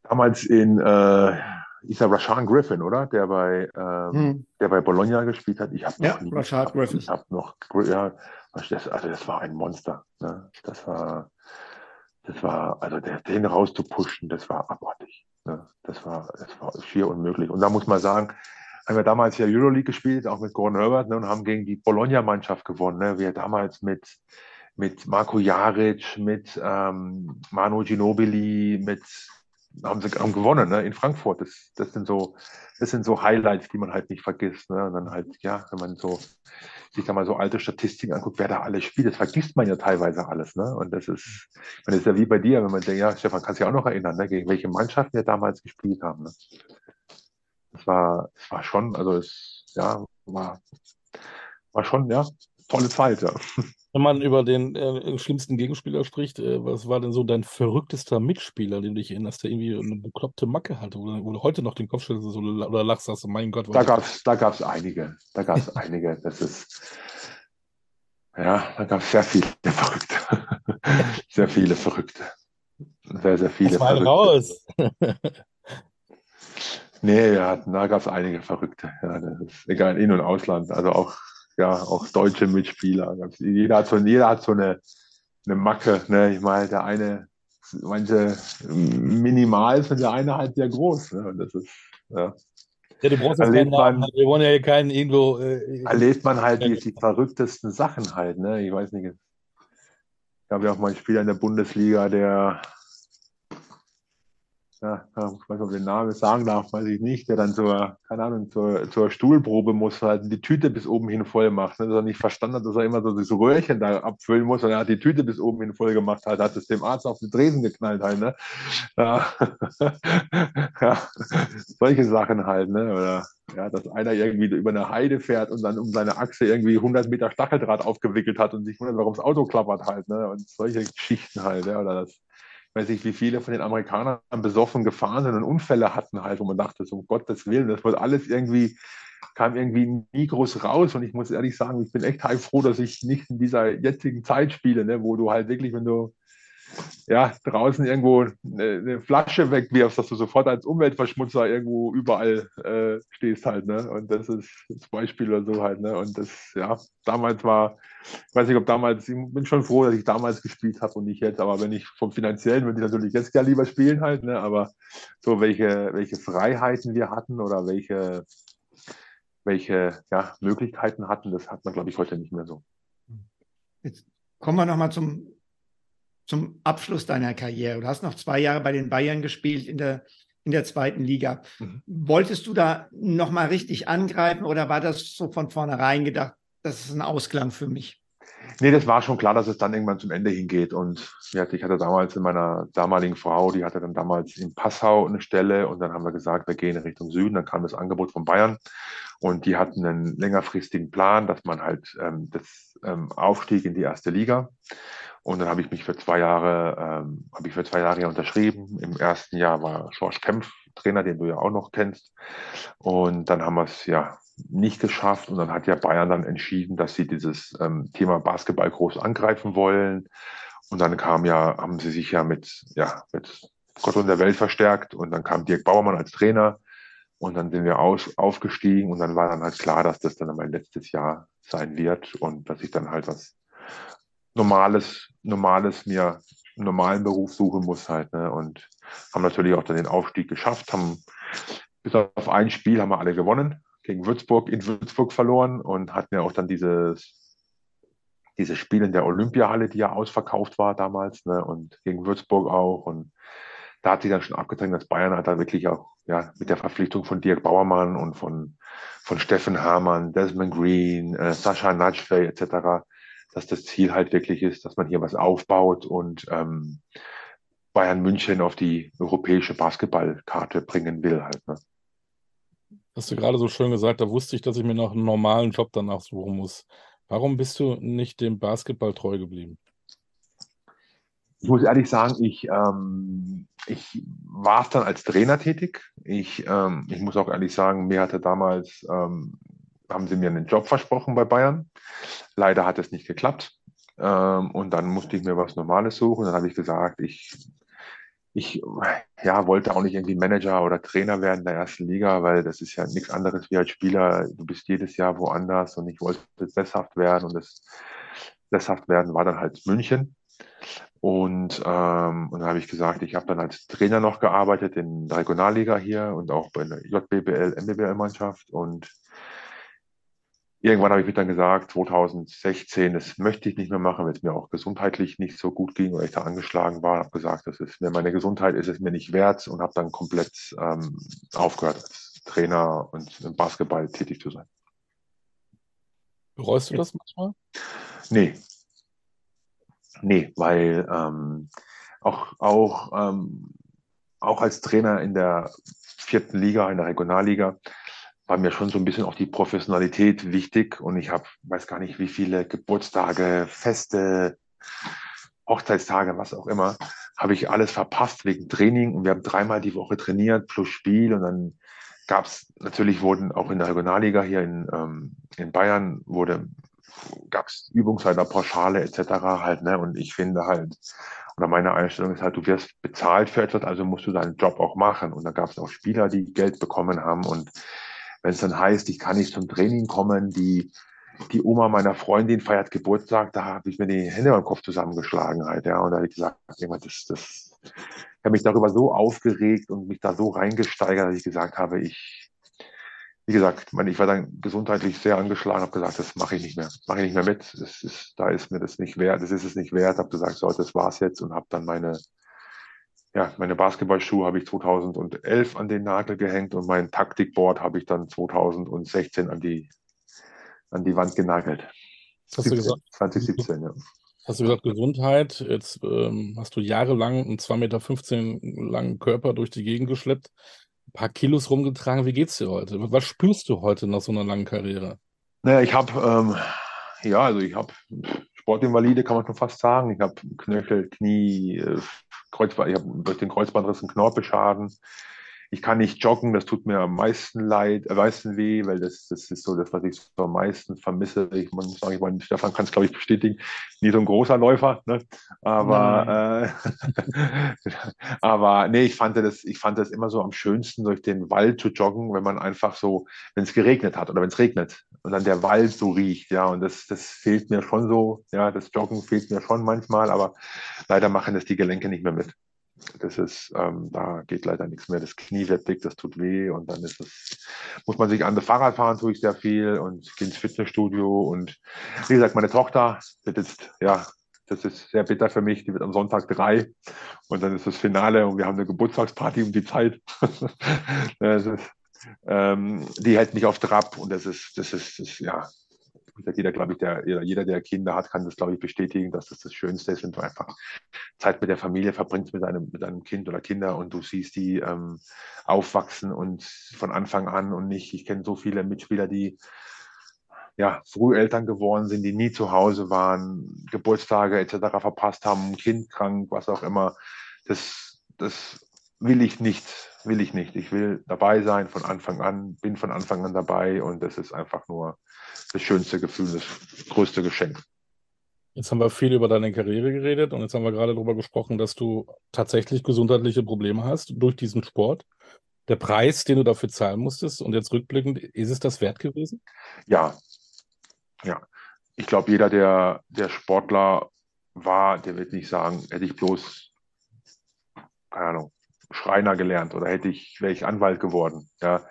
Damals in, äh, ist ja Rashan Griffin, oder? Der bei, ähm, hm. der bei Bologna gespielt hat. Ich habe ja, noch Rashad Griffin. Ich habe noch, ja, das, also das war ein Monster. Ne? Das war, das war, also der, den rauszupushen, das war abartig. Ne? Das war, das war schier unmöglich. Und da muss man sagen, haben wir damals ja Euroleague gespielt, auch mit Gordon Herbert, ne, und haben gegen die Bologna-Mannschaft gewonnen. Ne? Wir damals mit, mit Marco Jaric, mit ähm, Manu Ginobili, mit haben sie haben gewonnen ne, in Frankfurt. Das, das, sind so, das sind so Highlights, die man halt nicht vergisst. Ne? Und dann halt, ja, wenn man so sich da mal so alte Statistiken anguckt, wer da alles spielt, das vergisst man ja teilweise alles. Ne? Und das ist, das ist ja wie bei dir, wenn man denkt, ja, Stefan, kannst du dich auch noch erinnern, ne? gegen welche Mannschaften wir damals gespielt haben. Ne? Das war, das war schon, also es, ja, war, war schon, ja, tolle Zeit, ja. Wenn man über den äh, schlimmsten Gegenspieler spricht, äh, was war denn so dein verrücktester Mitspieler, den du dich erinnerst, der irgendwie eine bekloppte Macke hatte, wo, wo du heute noch den Kopf stellst so, oder lachst, sagst, mein Gott. Da gab es da gab's einige. Da gab es einige. Das ist, ja, da gab es sehr viele Verrückte. sehr viele Verrückte. Sehr, sehr viele mal Verrückte. raus. nee, ja, da gab es einige Verrückte. Ja, das ist egal, In- und Ausland. Also auch ja, auch deutsche Mitspieler. Jeder hat so, jeder hat so eine, eine Macke. Ne? Ich meine, der eine, manche minimal sind der eine halt sehr groß. Ne? Und das ist, ja. Ja, du brauchst erlebt man, halt. Wir wollen ja keinen irgendwo. Äh, erlebt man halt die, die, verrücktesten Sachen halt. Ne? Ich weiß nicht. Ich habe ja auch mal einen Spieler in der Bundesliga, der ja, ich weiß nicht, ob ich den Namen sagen darf, weiß ich nicht, der dann zur, keine Ahnung, zur, zur Stuhlprobe muss, halt die Tüte bis oben hin voll macht. Ne? Dass er nicht verstanden hat, dass er immer so das Röhrchen da abfüllen muss, und er hat die Tüte bis oben hin voll gemacht, halt, hat es dem Arzt auf die Dresen geknallt halt, ne? Ja. ja. Solche Sachen halt, ne? Oder ja, dass einer irgendwie über eine Heide fährt und dann um seine Achse irgendwie 100 Meter Stacheldraht aufgewickelt hat und sich wundert, warum das Auto klappert halt, ne? Und solche Geschichten halt, ja, oder das weiß ich, wie viele von den Amerikanern besoffen gefahren sind und Unfälle hatten halt, wo man dachte, so um Gottes Willen, das wird alles irgendwie, kam irgendwie nie groß raus. Und ich muss ehrlich sagen, ich bin echt heilfroh, dass ich nicht in dieser jetzigen Zeit spiele, ne, wo du halt wirklich, wenn du ja, draußen irgendwo eine, Flasche wegwirfst, dass du sofort als Umweltverschmutzer irgendwo überall äh, stehst halt, ne? Und das ist das Beispiel oder so halt, ne? Und das, ja, damals war, ich weiß nicht, ob damals, ich bin schon froh, dass ich damals gespielt habe und nicht jetzt, aber wenn ich vom Finanziellen würde ich natürlich jetzt gerne lieber spielen halt, ne? Aber so welche, welche Freiheiten wir hatten oder welche, welche ja, Möglichkeiten hatten, das hat man, glaube ich, heute nicht mehr so. Jetzt kommen wir nochmal zum zum Abschluss deiner Karriere. Du hast noch zwei Jahre bei den Bayern gespielt in der, in der zweiten Liga. Mhm. Wolltest du da nochmal richtig angreifen oder war das so von vornherein gedacht, das ist ein Ausklang für mich? Nee, das war schon klar, dass es dann irgendwann zum Ende hingeht. Und ich hatte damals in meiner damaligen Frau, die hatte dann damals in Passau eine Stelle und dann haben wir gesagt, wir gehen in Richtung Süden. Dann kam das Angebot von Bayern und die hatten einen längerfristigen Plan, dass man halt ähm, das ähm, Aufstieg in die erste Liga. Und dann habe ich mich für zwei Jahre, ähm, habe ich für zwei Jahre unterschrieben. Im ersten Jahr war George Kempf Trainer, den du ja auch noch kennst. Und dann haben wir es ja nicht geschafft. Und dann hat ja Bayern dann entschieden, dass sie dieses ähm, Thema Basketball groß angreifen wollen. Und dann kam ja, haben sie sich ja mit, ja, mit Gott und der Welt verstärkt. Und dann kam Dirk Bauermann als Trainer. Und dann sind wir aus, aufgestiegen. Und dann war dann halt klar, dass das dann mein letztes Jahr sein wird und dass ich dann halt was normales, normales mir einen normalen Beruf suchen muss halt. Ne? Und haben natürlich auch dann den Aufstieg geschafft, haben bis auf ein Spiel haben wir alle gewonnen, gegen Würzburg, in Würzburg verloren und hatten ja auch dann dieses, dieses Spiel in der Olympiahalle, die ja ausverkauft war damals, ne? und gegen Würzburg auch. Und da hat sich dann schon abgezeichnet, dass Bayern hat da wirklich auch ja, mit der Verpflichtung von Dirk Bauermann und von, von Steffen Hamann, Desmond Green, äh, Sascha Natschfey etc dass das Ziel halt wirklich ist, dass man hier was aufbaut und ähm, Bayern München auf die europäische Basketballkarte bringen will halt. Ne? Hast du gerade so schön gesagt, da wusste ich, dass ich mir noch einen normalen Job danach suchen muss. Warum bist du nicht dem Basketball treu geblieben? Ich muss ehrlich sagen, ich, ähm, ich war dann als Trainer tätig. Ich, ähm, ich muss auch ehrlich sagen, mir hatte damals ähm, haben sie mir einen Job versprochen bei Bayern. Leider hat es nicht geklappt. Ähm, und dann musste ich mir was Normales suchen. Dann habe ich gesagt, ich, ich ja, wollte auch nicht irgendwie Manager oder Trainer werden in der ersten Liga, weil das ist ja nichts anderes wie als Spieler. Du bist jedes Jahr woanders und ich wollte sesshaft werden und das sesshaft werden war dann halt München. Und, ähm, und dann habe ich gesagt, ich habe dann als Trainer noch gearbeitet in der Regionalliga hier und auch bei der JBBL, MBBL-Mannschaft. Und Irgendwann habe ich mich dann gesagt, 2016, das möchte ich nicht mehr machen, weil es mir auch gesundheitlich nicht so gut ging oder ich da angeschlagen war. Habe gesagt, das ist mir meine Gesundheit ist es mir nicht wert und habe dann komplett ähm, aufgehört, als Trainer und im Basketball tätig zu sein. Bereust du das manchmal? Nee. Nee, weil ähm, auch, auch, ähm, auch als Trainer in der vierten Liga, in der Regionalliga, war mir schon so ein bisschen auch die Professionalität wichtig und ich habe, weiß gar nicht, wie viele Geburtstage, Feste, Hochzeitstage, was auch immer, habe ich alles verpasst wegen Training und wir haben dreimal die Woche trainiert plus Spiel und dann gab es natürlich wurden auch in der Regionalliga hier in, ähm, in Bayern wurde gab es Übungsleiter, Pauschale etc. halt ne und ich finde halt oder meine Einstellung ist halt, du wirst bezahlt für etwas, also musst du deinen Job auch machen und da gab es auch Spieler, die Geld bekommen haben und wenn es dann heißt, ich kann nicht zum Training kommen, die, die Oma meiner Freundin feiert Geburtstag, da habe ich mir die Hände am Kopf zusammengeschlagen halt, ja. Und da habe ich gesagt, das, das, ich habe mich darüber so aufgeregt und mich da so reingesteigert, dass ich gesagt habe, ich, wie gesagt, ich war dann gesundheitlich sehr angeschlagen, habe gesagt, das mache ich nicht mehr, mache ich nicht mehr mit. Ist, da ist mir das nicht wert, das ist es nicht wert. Habe gesagt, so, das war's jetzt und habe dann meine ja, meine Basketballschuhe habe ich 2011 an den Nagel gehängt und mein Taktikboard habe ich dann 2016 an die, an die Wand genagelt. Hast 17, du gesagt, 2017, ja. Hast du gesagt, Gesundheit. Jetzt ähm, hast du jahrelang einen 2,15 Meter langen Körper durch die Gegend geschleppt, ein paar Kilos rumgetragen. Wie geht's dir heute? Was spürst du heute nach so einer langen Karriere? Naja, ich habe, ähm, ja, also ich habe Sportinvalide, kann man schon fast sagen. Ich habe Knöchel, Knie, äh, Kreuzband, ich habe durch den Kreuzbandriss einen Knorpelschaden. ich kann nicht joggen, das tut mir am meisten leid, am meisten weh, weil das, das ist so das, was ich so am meisten vermisse. Ich muss sagen, ich meine, Stefan kann es, glaube ich, bestätigen, nie so ein großer Läufer, ne? aber, äh, aber nee, ich fand das, ich fand das immer so am schönsten, durch den Wald zu joggen, wenn man einfach so, wenn es geregnet hat oder wenn es regnet und dann der Wald so riecht, ja, und das, das fehlt mir schon so, ja, das Joggen fehlt mir schon manchmal, aber leider machen das die Gelenke nicht mehr mit das ist, ähm, da geht leider nichts mehr. Das Knie wird dick, das tut weh und dann ist es, muss man sich an das Fahrrad fahren, tue ich sehr viel und gehe ins Fitnessstudio und wie gesagt, meine Tochter wird jetzt, ja, das ist sehr bitter für mich, die wird am Sonntag drei und dann ist das Finale und wir haben eine Geburtstagsparty um die Zeit. das ist, ähm, die hält mich auf Trab und das ist, das ist, das, ja, jeder, glaube ich, der, jeder, der Kinder hat, kann das, glaube ich, bestätigen, dass das das Schönste ist, wenn du einfach Zeit mit der Familie verbringst, mit einem, mit einem Kind oder Kinder und du siehst die ähm, aufwachsen und von Anfang an und nicht, ich kenne so viele Mitspieler, die ja, früh Eltern geworden sind, die nie zu Hause waren, Geburtstage etc. verpasst haben, Kind krank, was auch immer. Das, das will ich nicht, will ich nicht. Ich will dabei sein von Anfang an, bin von Anfang an dabei und das ist einfach nur das schönste Gefühl, das größte Geschenk. Jetzt haben wir viel über deine Karriere geredet und jetzt haben wir gerade darüber gesprochen, dass du tatsächlich gesundheitliche Probleme hast durch diesen Sport. Der Preis, den du dafür zahlen musstest und jetzt rückblickend, ist es das wert gewesen? Ja, ja. Ich glaube, jeder, der, der Sportler war, der wird nicht sagen, hätte ich bloß, keine Ahnung, Schreiner gelernt oder hätte ich, wäre ich Anwalt geworden. Ja.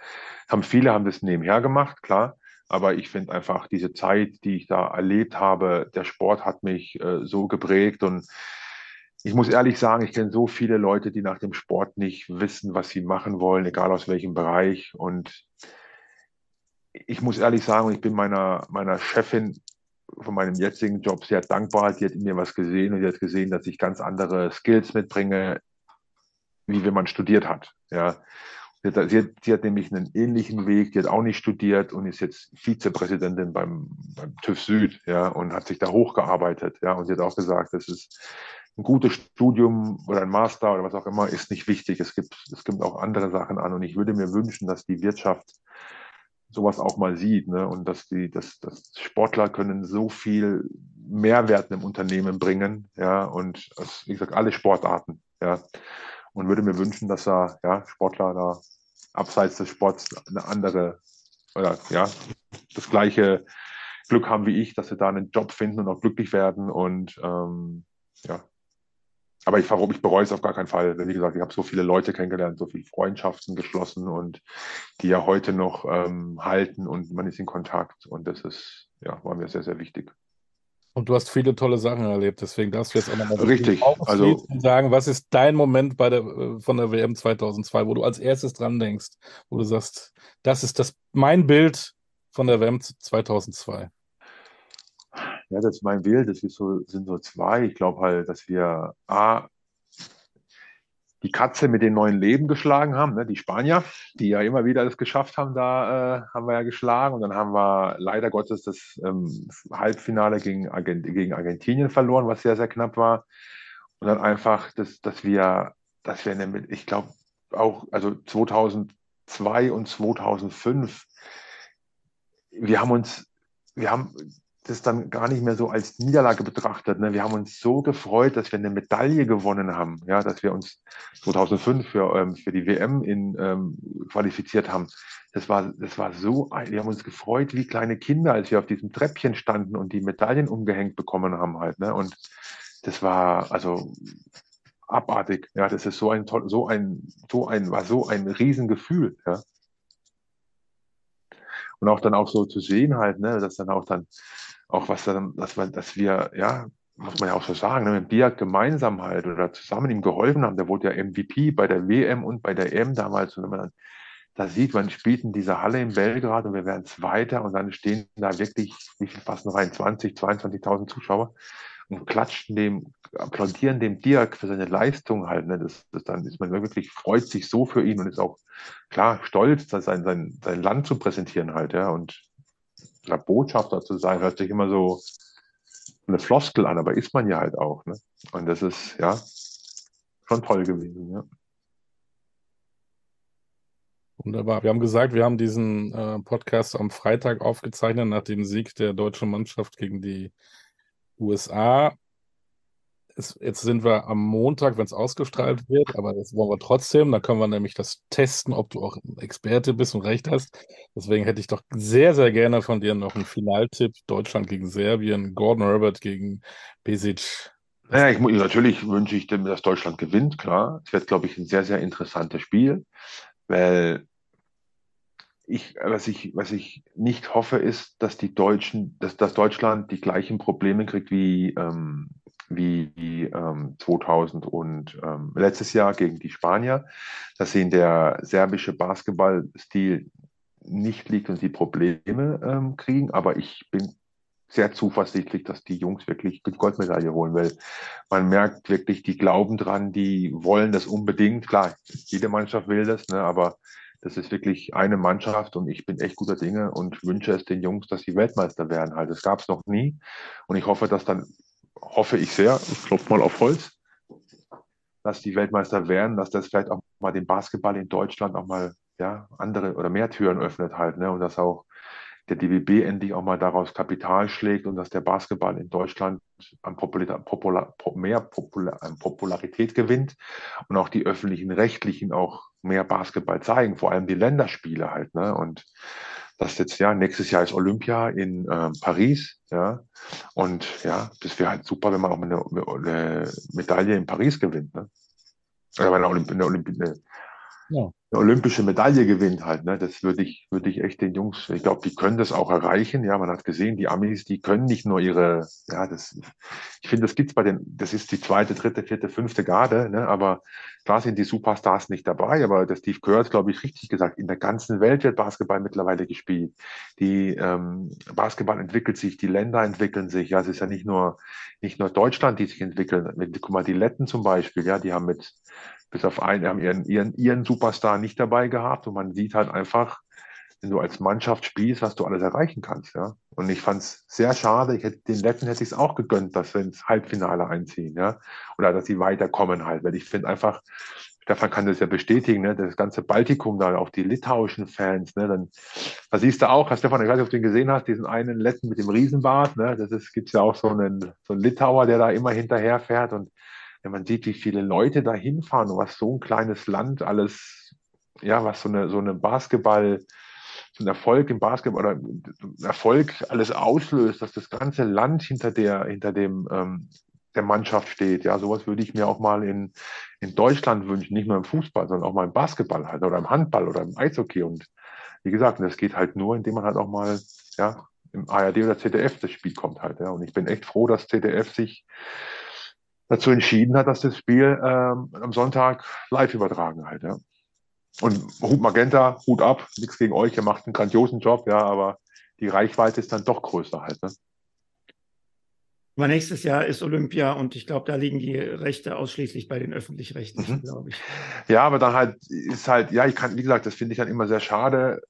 Haben viele haben das nebenher gemacht, klar. Aber ich finde einfach diese Zeit, die ich da erlebt habe, der Sport hat mich äh, so geprägt und ich muss ehrlich sagen, ich kenne so viele Leute, die nach dem Sport nicht wissen, was sie machen wollen, egal aus welchem Bereich. Und ich muss ehrlich sagen, ich bin meiner, meiner Chefin von meinem jetzigen Job sehr dankbar. Die hat in mir was gesehen und die hat gesehen, dass ich ganz andere Skills mitbringe, wie wenn man studiert hat. Ja. Sie hat, sie, hat, nämlich einen ähnlichen Weg, die hat auch nicht studiert und ist jetzt Vizepräsidentin beim, beim TÜV Süd, ja, und hat sich da hochgearbeitet, ja, und sie hat auch gesagt, das ist ein gutes Studium oder ein Master oder was auch immer ist nicht wichtig. Es gibt, es gibt auch andere Sachen an und ich würde mir wünschen, dass die Wirtschaft sowas auch mal sieht, ne, und dass die, dass, dass Sportler können so viel Mehrwert im Unternehmen bringen, ja, und wie gesagt, alle Sportarten, ja und würde mir wünschen, dass da ja, Sportler da abseits des Sports eine andere oder ja, das gleiche Glück haben wie ich, dass sie da einen Job finden und auch glücklich werden. Und ähm, ja. Aber ich, ich bereue es auf gar keinen Fall. Wie gesagt, ich habe so viele Leute kennengelernt, so viele Freundschaften geschlossen und die ja heute noch ähm, halten und man ist in Kontakt. Und das ist, ja, war mir sehr, sehr wichtig. Und du hast viele tolle Sachen erlebt, deswegen darfst du jetzt auch nochmal Richtig. Also, sagen, was ist dein Moment bei der, äh, von der WM 2002, wo du als erstes dran denkst, wo du sagst, das ist das, mein Bild von der WM 2002. Ja, das ist mein Bild, das ist so, sind so zwei. Ich glaube halt, dass wir A, die Katze mit dem neuen Leben geschlagen haben, ne? die Spanier, die ja immer wieder das geschafft haben, da äh, haben wir ja geschlagen. Und dann haben wir leider Gottes das ähm, Halbfinale gegen, Argent gegen Argentinien verloren, was sehr, sehr knapp war. Und dann einfach, das, dass wir, dass wir, eine, ich glaube, auch, also 2002 und 2005, wir haben uns, wir haben das dann gar nicht mehr so als Niederlage betrachtet. Ne? Wir haben uns so gefreut, dass wir eine Medaille gewonnen haben, ja, dass wir uns 2005 für, ähm, für die WM in, ähm, qualifiziert haben. Das war, das war so, wir haben uns gefreut wie kleine Kinder, als wir auf diesem Treppchen standen und die Medaillen umgehängt bekommen haben halt. Ne? Und das war also abartig. Ja, das ist so ein toll, so ein, so ein, war so ein Riesengefühl. Ja. Und auch dann auch so zu sehen halt, ne, dass dann auch dann auch was dann, dass wir, dass wir, ja, muss man ja auch so sagen, ne, mit Biak gemeinsam halt oder zusammen ihm geholfen haben. Der wurde ja MVP bei der WM und bei der EM damals. Und wenn man dann da sieht, man spielt in dieser Halle in Belgrad und wir werden Zweiter und dann stehen da wirklich, wie viel passen rein, 20, 22.000 Zuschauer und klatschen dem, applaudieren dem Dirk für seine Leistung halt. Ne? Das, das dann ist man wirklich, freut sich so für ihn und ist auch klar stolz, sein, sein, sein Land zu präsentieren halt, ja. Und der Botschafter zu sein, hört sich immer so eine Floskel an, aber ist man ja halt auch. Ne? Und das ist ja schon toll gewesen, ja. Wunderbar. Wir haben gesagt, wir haben diesen äh, Podcast am Freitag aufgezeichnet nach dem Sieg der deutschen Mannschaft gegen die USA. Es, jetzt sind wir am Montag, wenn es ausgestrahlt wird, aber das wollen wir trotzdem. Da können wir nämlich das testen, ob du auch Experte bist und recht hast. Deswegen hätte ich doch sehr, sehr gerne von dir noch einen Finaltipp. Deutschland gegen Serbien, Gordon Herbert gegen Besic. Naja, ich, natürlich wünsche ich dem, dass Deutschland gewinnt, klar. Es wird, glaube ich, ein sehr, sehr interessantes Spiel, weil ich, was ich, was ich nicht hoffe, ist, dass die Deutschen, dass, dass Deutschland die gleichen Probleme kriegt wie, ähm, wie ähm, 2000 und ähm, letztes Jahr gegen die Spanier, dass in der serbische Basketballstil nicht liegt und sie Probleme ähm, kriegen. Aber ich bin sehr zuversichtlich, dass die Jungs wirklich die Goldmedaille holen, weil man merkt wirklich, die glauben dran, die wollen das unbedingt. Klar, jede Mannschaft will das, ne, aber das ist wirklich eine Mannschaft und ich bin echt guter Dinge und wünsche es den Jungs, dass sie Weltmeister werden. Halt, das gab es noch nie und ich hoffe, dass dann hoffe ich sehr, ich klopfe mal auf Holz, dass die Weltmeister werden, dass das vielleicht auch mal den Basketball in Deutschland auch mal ja andere oder mehr Türen öffnet halt, ne, und dass auch der DBB endlich auch mal daraus Kapital schlägt und dass der Basketball in Deutschland an Popular, Popular, mehr Popular, an Popularität gewinnt und auch die öffentlichen Rechtlichen auch mehr Basketball zeigen, vor allem die Länderspiele halt. Ne? Und das jetzt, ja, nächstes Jahr ist Olympia in äh, Paris, ja. Und ja, das wäre halt super, wenn man auch eine, eine Medaille in Paris gewinnt, ne? Oder eine, Olymp eine, Olymp eine, ja eine olympische Medaille gewinnt halt. Ne? Das würde ich, würde ich echt den Jungs, ich glaube, die können das auch erreichen. Ja, man hat gesehen, die Amis, die können nicht nur ihre, ja, das, ich finde, das gibt's bei den, das ist die zweite, dritte, vierte, fünfte Garde, ne? aber klar sind die Superstars nicht dabei, aber der Steve Kerr hat, glaube ich, richtig gesagt, in der ganzen Welt wird Basketball mittlerweile gespielt. Die ähm, Basketball entwickelt sich, die Länder entwickeln sich. Ja, es ist ja nicht nur, nicht nur Deutschland, die sich entwickeln. Guck mal, die Letten zum Beispiel, ja, die haben mit bis auf einen, haben ihren, ihren, ihren Superstar nicht dabei gehabt und man sieht halt einfach, wenn du als Mannschaft spielst, was du alles erreichen kannst, ja. Und ich fand es sehr schade, ich hätte, den Letten hätte ich es auch gegönnt, dass wir ins Halbfinale einziehen, ja. Oder dass sie weiterkommen halt, weil ich finde einfach, Stefan kann das ja bestätigen, ne? das ganze Baltikum da, auch die litauischen Fans, ne? dann, da siehst du auch, Stefan, ich weiß nicht, ob du den gesehen hast, diesen einen Letten mit dem Riesenbart, ne? das ist, gibt's ja auch so einen, so einen Litauer, der da immer hinterher fährt und wenn man sieht, wie viele Leute da hinfahren und was so ein kleines Land alles, ja, was so eine, so eine Basketball, so ein Erfolg im Basketball oder Erfolg alles auslöst, dass das ganze Land hinter der, hinter dem, ähm, der Mannschaft steht. Ja, sowas würde ich mir auch mal in, in Deutschland wünschen, nicht nur im Fußball, sondern auch mal im Basketball halt oder im Handball oder im Eishockey. Und wie gesagt, das geht halt nur, indem man halt auch mal, ja, im ARD oder ZDF das Spiel kommt halt. Ja. Und ich bin echt froh, dass ZDF sich dazu entschieden hat, dass das Spiel ähm, am Sonntag live übertragen halt. Ja. Und Hut Magenta, Hut ab, nichts gegen euch, ihr macht einen grandiosen Job, ja, aber die Reichweite ist dann doch größer halt. Ne? Aber nächstes Jahr ist Olympia und ich glaube, da liegen die Rechte ausschließlich bei den öffentlich-rechtlichen, mhm. glaube ich. Ja, aber dann halt ist halt, ja, ich kann, wie gesagt, das finde ich dann immer sehr schade,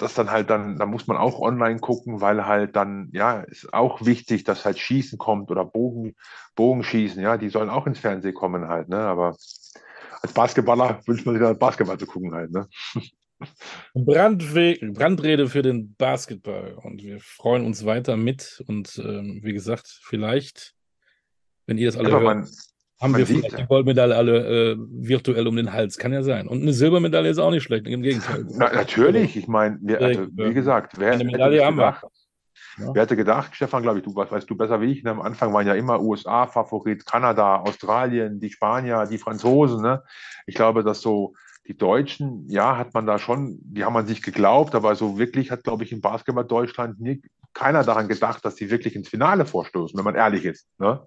das dann halt dann, da muss man auch online gucken, weil halt dann, ja, ist auch wichtig, dass halt Schießen kommt oder Bogen, Bogenschießen, ja, die sollen auch ins Fernsehen kommen halt, ne, aber als Basketballer wünscht man sich dann Basketball zu gucken halt, ne. Brandwe Brandrede für den Basketball und wir freuen uns weiter mit und ähm, wie gesagt, vielleicht, wenn ihr das alle hört, man, haben wir vielleicht die Goldmedaille alle äh, virtuell um den Hals. Kann ja sein. Und eine Silbermedaille ist auch nicht schlecht, im Gegenteil. Na, natürlich, ich meine, also, wie gesagt, wer eine Medaille haben gedacht, ja. Wer hätte gedacht, Stefan, glaube ich, du weißt du besser wie ich, ne? am Anfang waren ja immer USA-Favorit, Kanada, Australien, die Spanier, die Franzosen. Ne? Ich glaube, dass so die Deutschen, ja, hat man da schon, die haben an sich geglaubt, aber so wirklich hat, glaube ich, im Basketball Deutschland nie, keiner daran gedacht, dass sie wirklich ins Finale vorstoßen, wenn man ehrlich ist. Ne?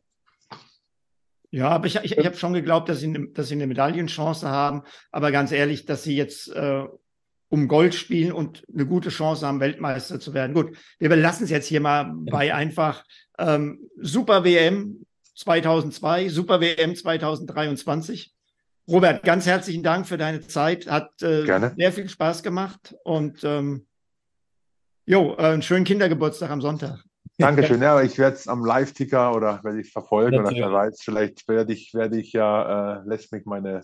Ja, aber ich, ich, ich habe schon geglaubt, dass sie, ne, dass sie eine Medaillenchance haben. Aber ganz ehrlich, dass sie jetzt äh, um Gold spielen und eine gute Chance haben, Weltmeister zu werden. Gut, wir belassen es jetzt hier mal bei einfach ähm, Super WM 2002, Super WM 2023. Robert, ganz herzlichen Dank für deine Zeit. Hat äh, sehr viel Spaß gemacht und ähm, jo, äh, einen schönen Kindergeburtstag am Sonntag. Dankeschön. Ja, ich werde es am Live-Ticker oder werde ich verfolgen oder wer weiß, vielleicht werde ich, werde ich ja, äh, lässt mich meine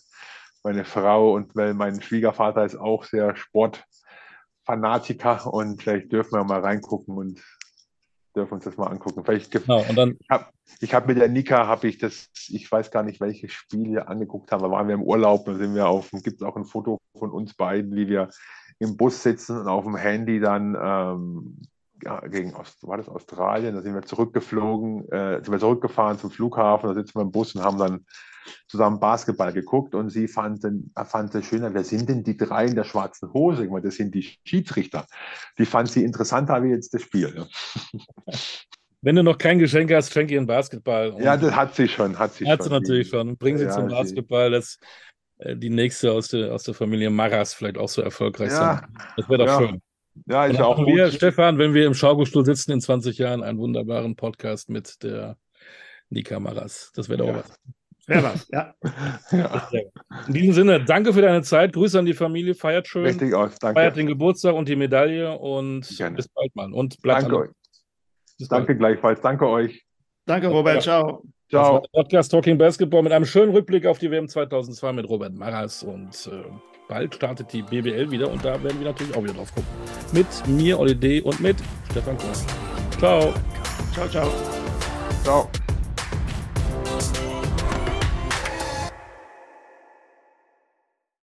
meine Frau und weil mein Schwiegervater ist auch sehr Sportfanatiker und vielleicht dürfen wir mal reingucken und dürfen uns das mal angucken. Vielleicht genau, und dann ich habe hab mit der Nika habe ich das, ich weiß gar nicht, welche Spiele angeguckt haben. Da waren wir im Urlaub, da sind wir auf, gibt es auch ein Foto von uns beiden, wie wir im Bus sitzen und auf dem Handy dann ähm, ja, gegen Ost, war das Australien, da sind wir zurückgeflogen, äh, sind wir zurückgefahren zum Flughafen, da sitzen wir im Bus und haben dann zusammen Basketball geguckt und sie fand, fand es schöner, wer sind denn die drei in der schwarzen Hose? Ich meine, das sind die Schiedsrichter. Die fand sie interessanter wie jetzt das Spiel. Ja. Wenn du noch kein Geschenk hast, schenk ihr einen Basketball. Ja, das hat sie schon. Hat sie, hat sie natürlich schon. Bring sie ja, zum Basketball. Das, äh, die nächste aus der, aus der Familie Maras vielleicht auch so erfolgreich ja, sein. Das wäre doch ja. schön. Ja, ist auch wir, gut. Stefan, wenn wir im Schaukelstuhl sitzen in 20 Jahren, einen wunderbaren Podcast mit der Nika Maras. Das wäre doch ja. was. Wäre was, ja. ja. In diesem Sinne, danke für deine Zeit. Grüße an die Familie. Feiert schön. Richtig aus, danke. Feiert den Geburtstag und die Medaille und Gerne. bis bald mal. Und bleibt danke euch. Danke bald. gleichfalls. Danke euch. Danke, Robert. Ciao. Ciao. Podcast Talking Basketball mit einem schönen Rückblick auf die WM 2002 mit Robert Maras und äh, bald startet die BBL wieder und da werden wir natürlich auch wieder drauf gucken. Mit mir, Olli D. und mit Stefan Kurz. Ciao. Ciao, ciao. Ciao.